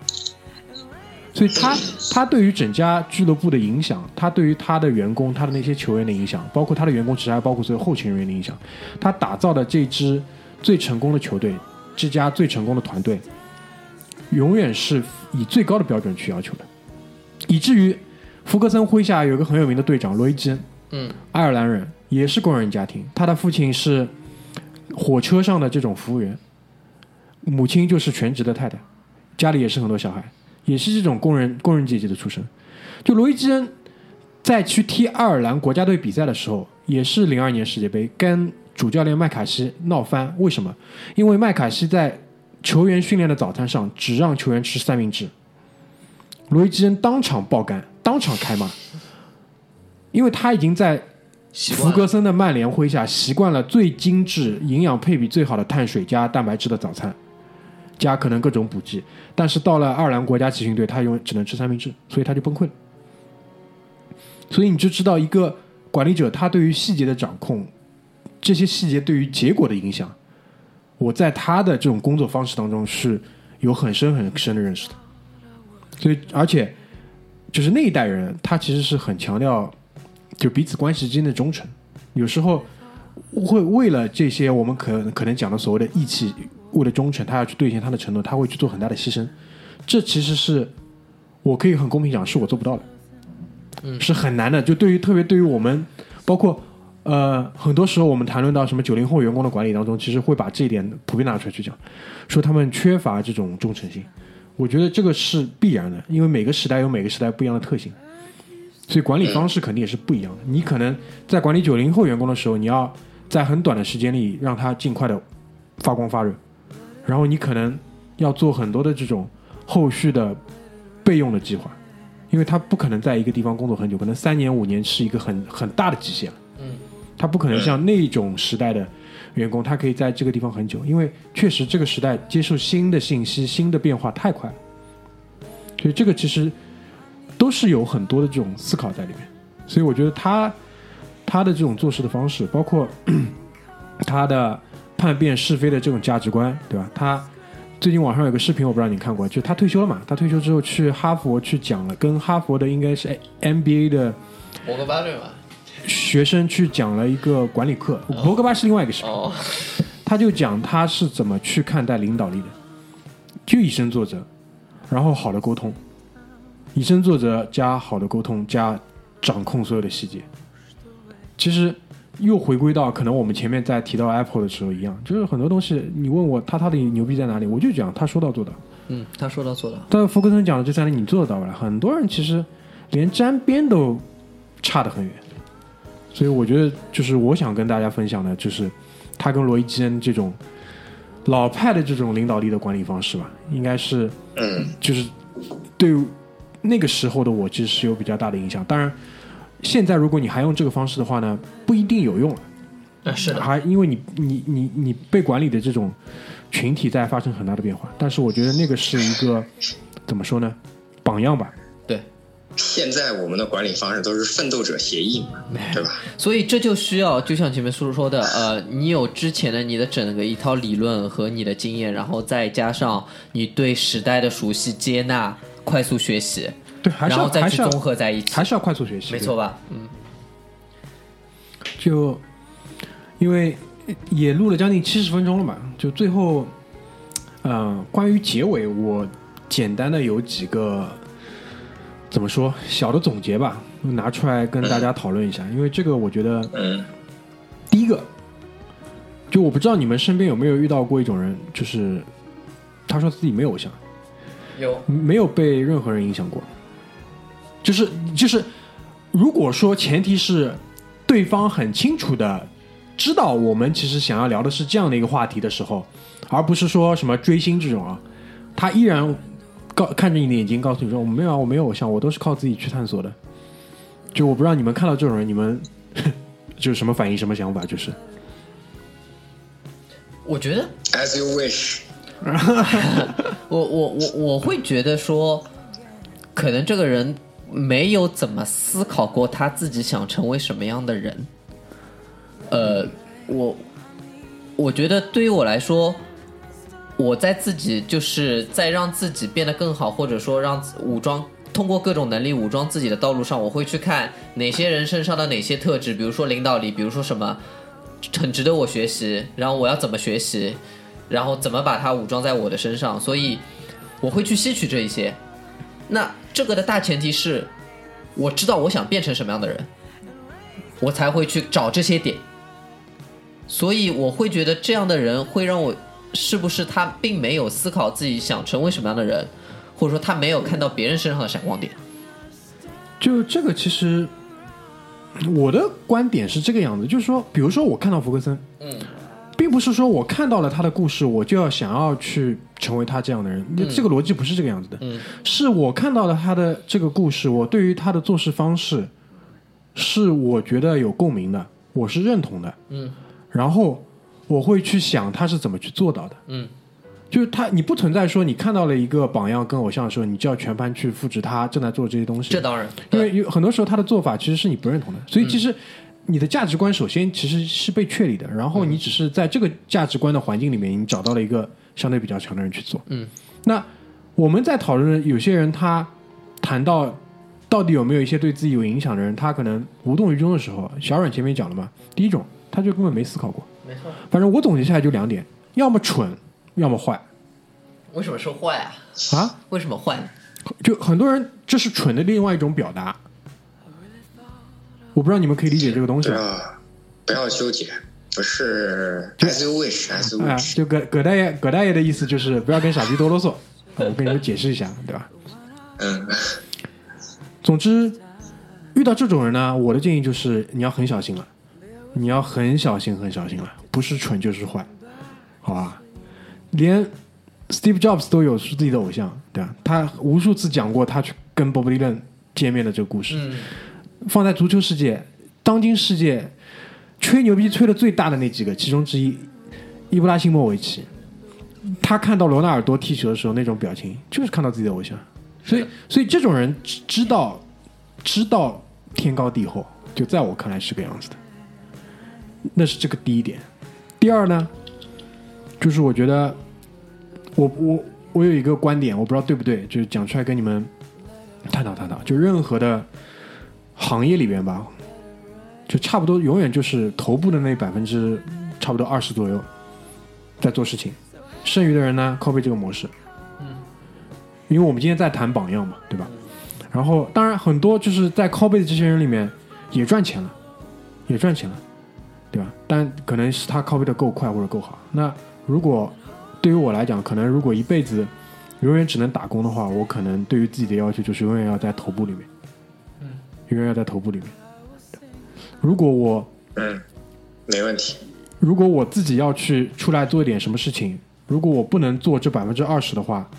所以他他对于整家俱乐部的影响，他对于他的员工、他的那些球员的影响，包括他的员工，其实还包括所有后勤人员的影响，他打造的这支最成功的球队，这家最成功的团队，永远是以最高的标准去要求的，以至于福格森麾下有个很有名的队长罗伊基恩，嗯爱尔兰人，也是工人家庭，他的父亲是火车上的这种服务员，母亲就是全职的太太，家里也是很多小孩，也是这种工人工人阶级的出身。就罗伊基恩在去踢爱尔兰国家队比赛的时候，也是零二年世界杯，跟主教练麦卡锡闹翻。为什么？因为麦卡锡在球员训练的早餐上只让球员吃三明治，罗伊基恩当场爆肝，当场开骂，因为他已经在福格森的曼联麾下习惯了最精致、营养配比最好的碳水加蛋白质的早餐，加可能各种补剂。但是到了爱尔兰国家集训队，他永远只能吃三明治，所以他就崩溃了。所以你就知道，一个管理者他对于细节的掌控，这些细节对于结果的影响，我在他的这种工作方式当中是有很深很深的认识的。所以，而且就是那一代人，他其实是很强调就彼此关系之间的忠诚。有时候会为了这些我们可可能讲的所谓的义气，为了忠诚，他要去兑现他的承诺，他会去做很大的牺牲。这其实是我可以很公平讲，是我做不到的，嗯，是很难的。就对于特别对于我们，包括呃，很多时候我们谈论到什么九零后员工的管理当中，其实会把这一点普遍拿出来去讲，说他们缺乏这种忠诚性。我觉得这个是必然的，因为每个时代有每个时代不一样的特性，所以管理方式肯定也是不一样的。你可能在管理九零后员工的时候，你要在很短的时间里让他尽快的发光发热，然后你可能要做很多的这种后续的备用的计划，因为他不可能在一个地方工作很久，可能三年五年是一个很很大的极限了。嗯，他不可能像那种时代的员工，他可以在这个地方很久，因为确实这个时代接受新的信息、新的变化太快了，所以这个其实都是有很多的这种思考在里面。所以我觉得他他的这种做事的方式，包括 [clears throat] 他的判辨是非的这种价值观，对吧？他最近网上有个视频，我不知道你看过，就他退休了嘛，他退休之后去哈佛去讲了，跟哈佛的应该是 MBA 的博格巴对吧？学生去讲了一个管理课，博格巴是另外一个视频，哦，他就讲他是怎么去看待领导力的，就以身作则，然后好的沟通，以身作则加好的沟通加掌控所有的细节。其实又回归到可能我们前面在提到 Apple 的时候一样，就是很多东西你问我他他的牛逼在哪里，我就讲他说到做到。嗯，他说到做到。但福克森讲的这三点你做得到了，很多人其实连沾边都差得很远。所以我觉得，就是我想跟大家分享的，就是他跟罗伊基恩这种老派的这种领导力的管理方式吧，应该是嗯，就是对那个时候的我其实是有比较大的影响。当然，现在如果你还用这个方式的话呢，不一定有用了。嗯，是的，还因为你你你你被管理的这种群体在发生很大的变化，但是我觉得那个是一个怎么说呢，榜样吧。对。现在我们的管理方式都是奋斗者协议嘛，对吧？所以这就需要，就像前面叔叔说的，呃，你有之前的你的整个一套理论和你的经验，然后再加上你对时代的熟悉、接纳、快速学习，对，还是然后再要还是要去综合在一起，还是要快速学习，没错吧？嗯，就因为也录了将近七十分钟了嘛，就最后，嗯、关于结尾，我简单的有几个怎么说小的总结吧，拿出来跟大家讨论一下。因为这个，我觉得嗯。第一个，就我不知道你们身边有没有遇到过一种人，就是他说自己没有偶像，有，没有被任何人影响过，就是就是，如果说前提是对方很清楚的知道我们其实想要聊的是这样的一个话题的时候，而不是说什么追星这种啊，他依然告看着你的眼睛告诉你说我没有啊，我没有偶像，我都是靠自己去探索的。就我不知道你们看到这种人，你们 [laughs] 就是什么反应、什么想法？就是我觉得，as you wish，[laughs] 我我我我会觉得说，可能这个人没有怎么思考过他自己想成为什么样的人。呃，我我觉得对于我来说，我在自己就是在让自己变得更好，或者说让武装通过各种能力武装自己的道路上，我会去看哪些人身上的哪些特质，比如说领导力，比如说什么很值得我学习，然后我要怎么学习，然后怎么把它武装在我的身上，所以我会去吸取这一些。那这个的大前提是，我知道我想变成什么样的人，我才会去找这些点。所以我会觉得这样的人会让我，是不是他并没有思考自己想成为什么样的人，或者说他没有看到别人身上的闪光点。就这个，其实我的观点是这个样子，就是说，比如说我看到福克森，嗯，并不是说我看到了他的故事，我就要想要去成为他这样的人，这个逻辑不是这个样子的。嗯，是我看到了他的这个故事，我对于他的做事方式是我觉得有共鸣的，我是认同的。嗯，然后我会去想他是怎么去做到的。嗯，就是他，你不存在说你看到了一个榜样跟偶像的时候，你就要全盘去复制他正在做这些东西。这当然，因为有很多时候他的做法其实是你不认同的，所以其实你的价值观首先其实是被确立的，然后你只是在这个价值观的环境里面，你找到了一个相对比较强的人去做。嗯，那我们在讨论有些人他谈到到底有没有一些对自己有影响的人，他可能无动于衷的时候，小阮前面讲了嘛，第一种他就根本没思考过，没错。反正我总结下来就两点，要么蠢，要么坏为什么说坏啊？啊。为什么坏呢？就很多人这是蠢的另外一种表达，我不知道你们可以理解这个东西吗？不要不要纠结，不是就 as you wish，as you 啊，wish，就葛葛大爷葛大爷的意思就是不要跟傻逼多啰嗦，[laughs] 我跟你们解释一下，对吧？嗯，总之，遇到这种人呢，我的建议就是你要很小心了，你要很小心很小心了，不是蠢就是坏，好吧？连 Steve Jobs 都有是自己的偶像，对吧？他无数次讲过他去跟 Bob Dylan 见面的这个故事。嗯，放在足球世界，当今世界吹牛逼吹的最大的那几个，其中之一，伊布拉辛莫维奇，他看到罗纳尔多踢球的时候那种表情，就是看到自己的偶像。所以，所以这种人知知道知道天高地厚，就在我看来是个样子的。那是这个第一点。第二呢，就是我觉得我我我有一个观点，我不知道对不对，就是讲出来跟你们探讨探讨。就任何的行业里边吧，就差不多永远就是头部的那百分之差不多二十左右在做事情，剩余的人呢 copy 这个模式。嗯因为我们今天在谈榜样嘛，对吧？然后当然很多就是在 copy 的这些人里面也赚钱了，也赚钱了，对吧？但可能是他 copy 的够快或者够好。那如果对于我来讲，可能如果一辈子永远只能打工的话，我可能对于自己的要求就是永远要在头部里面，嗯，永远要在头部里面。如果我嗯，没问题。如果我自己要去出来做一点什么事情，如果我不能做这百分之二十的话，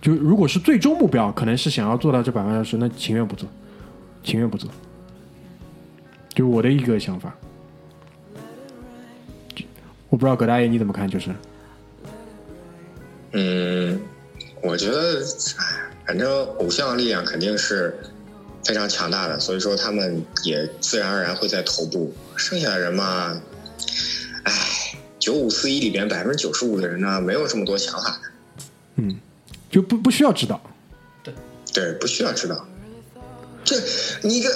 就如果是最终目标，可能是想要做到这百分之二十，那情愿不做，情愿不做，就我的一个想法。我不知道葛大爷你怎么看？就是嗯，我觉得，哎，反正偶像力量肯定是非常强大的，所以说他们也自然而然会在头部。剩下的人嘛，唉，九五四一里边百分之九十五的人呢，没有这么多想法的，嗯，就不不需要知道，对，不需要知道。这你个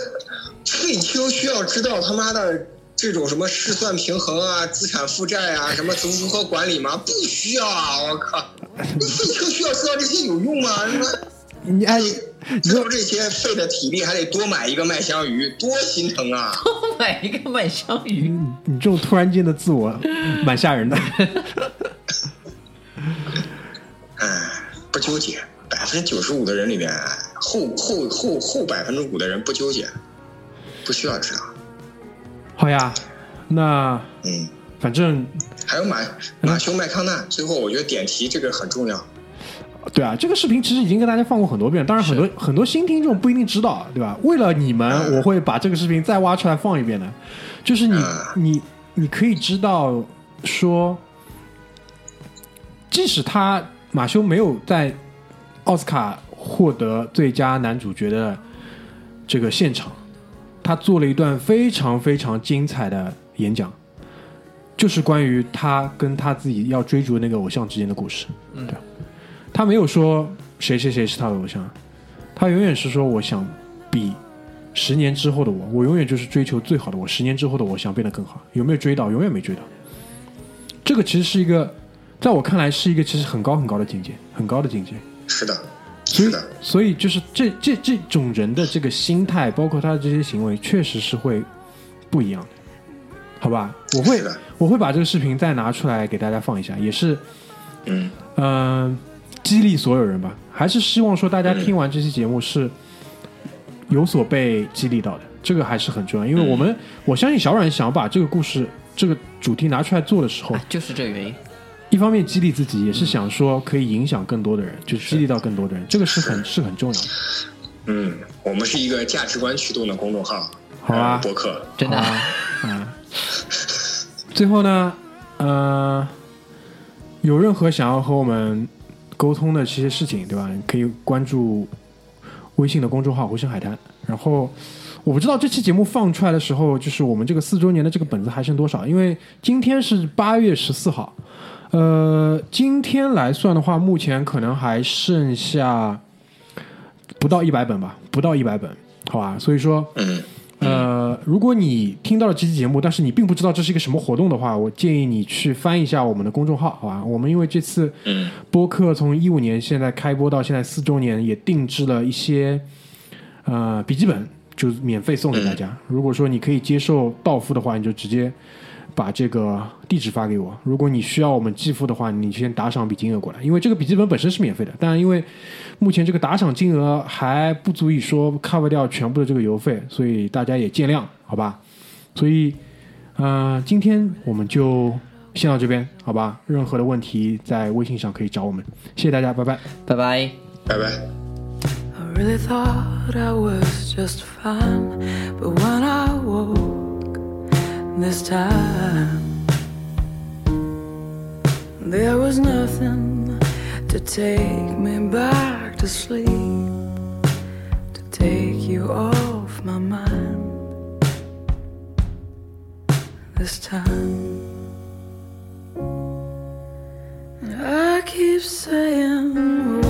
废青需要知道他妈的这种什么试算平衡啊、资产负债啊、什么如如何管理吗？不需要啊！我靠，你废青需要知道这些有用吗？你哎，知道这些费的体力，还得多买一个麦香鱼，多心疼啊！多买一个麦香鱼，你这种突然间的自我，蛮吓人的。[laughs] 哎，不纠结，百分之九十五的人里面，后后后后百分之五的人不纠结，不需要知道。好呀，那嗯，反正还有马马修麦康纳，最后我觉得点题这个很重要。对啊，这个视频其实已经跟大家放过很多遍，当然很多很多新听众不一定知道，对吧？为了你们，我会把这个视频再挖出来放一遍的。就是你你你可以知道说，即使他马修没有在奥斯卡获得最佳男主角的这个现场，他做了一段非常非常精彩的演讲，就是关于他跟他自己要追逐的那个偶像之间的故事。嗯，对。他没有说谁谁谁是他的偶像，他永远是说我想比十年之后的我，我永远就是追求最好的我。十年之后的我想变得更好，有没有追到？永远没追到。这个其实是一个，在我看来是一个其实很高很高的境界，很高的境界。是的，所以是的，所以就是这这这种人的这个心态，包括他的这些行为，确实是会不一样的，好吧？我会我会把这个视频再拿出来给大家放一下，也是嗯嗯、激励所有人吧。还是希望说大家听完这期节目是有所被激励到的，这个还是很重要。因为我们、我相信小阮想把这个故事这个主题拿出来做的时候，啊就是这个原因。一方面激励自己，也是想说可以影响更多的人，就激励到更多的人，这个是很是很重要的。嗯，我们是一个价值观驱动的公众号，好啊呃博客。真的，啊，啊。最后呢，呃，有任何想要和我们沟通的这些事情，对吧？可以关注微信的公众号“回声海滩”。然后我不知道这期节目放出来的时候，就是我们这个四周年的这个本子还剩多少？因为今天是八月十四号，呃，今天来算的话，目前可能还剩下不到一百本吧，不到一百本，好吧？所以说，嗯呃，如果你听到了这期节目，但是你并不知道这是一个什么活动的话，我建议你去翻一下我们的公众号，好吧？我们因为这次嗯播客从一五年现在开播到现在四周年，也定制了一些呃笔记本，就是免费送给大家。如果说你可以接受到付的话，你就直接把这个地址发给我。如果你需要我们寄付的话，你先打赏笔金额过来，因为这个笔记本本身是免费的，但因为目前这个打赏金额还不足以说 cover 掉全部的这个邮费，所以大家也见谅，好吧？所以，呃，今天我们就先到这边，好吧？任何的问题在微信上可以找我们，谢谢大家，拜拜。拜拜。拜拜。I really thought I was just fine, but when I woke this time, there was nothing to take me back to sleep, to take you off my mind. This time, and I keep saying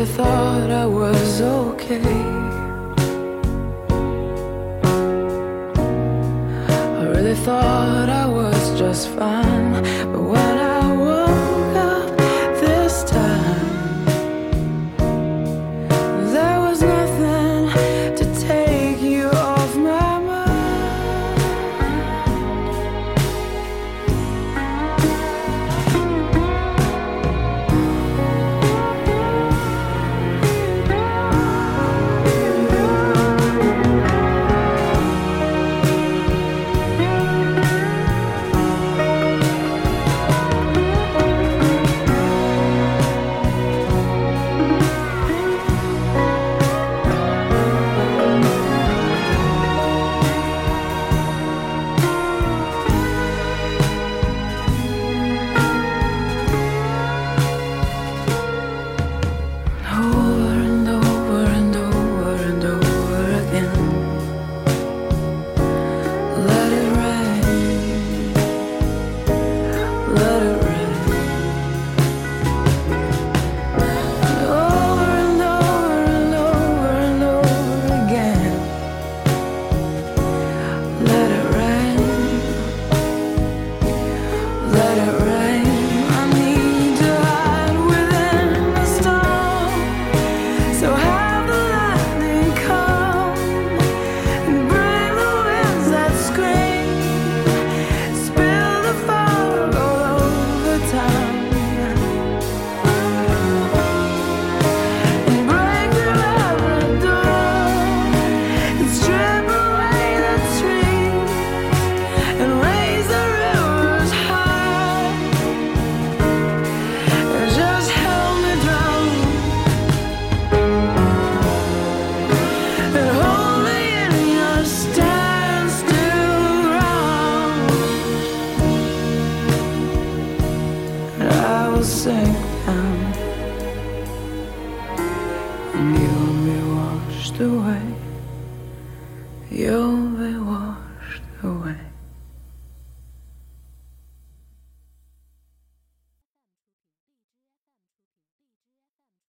I thought I was okay. I really thought I was just fine.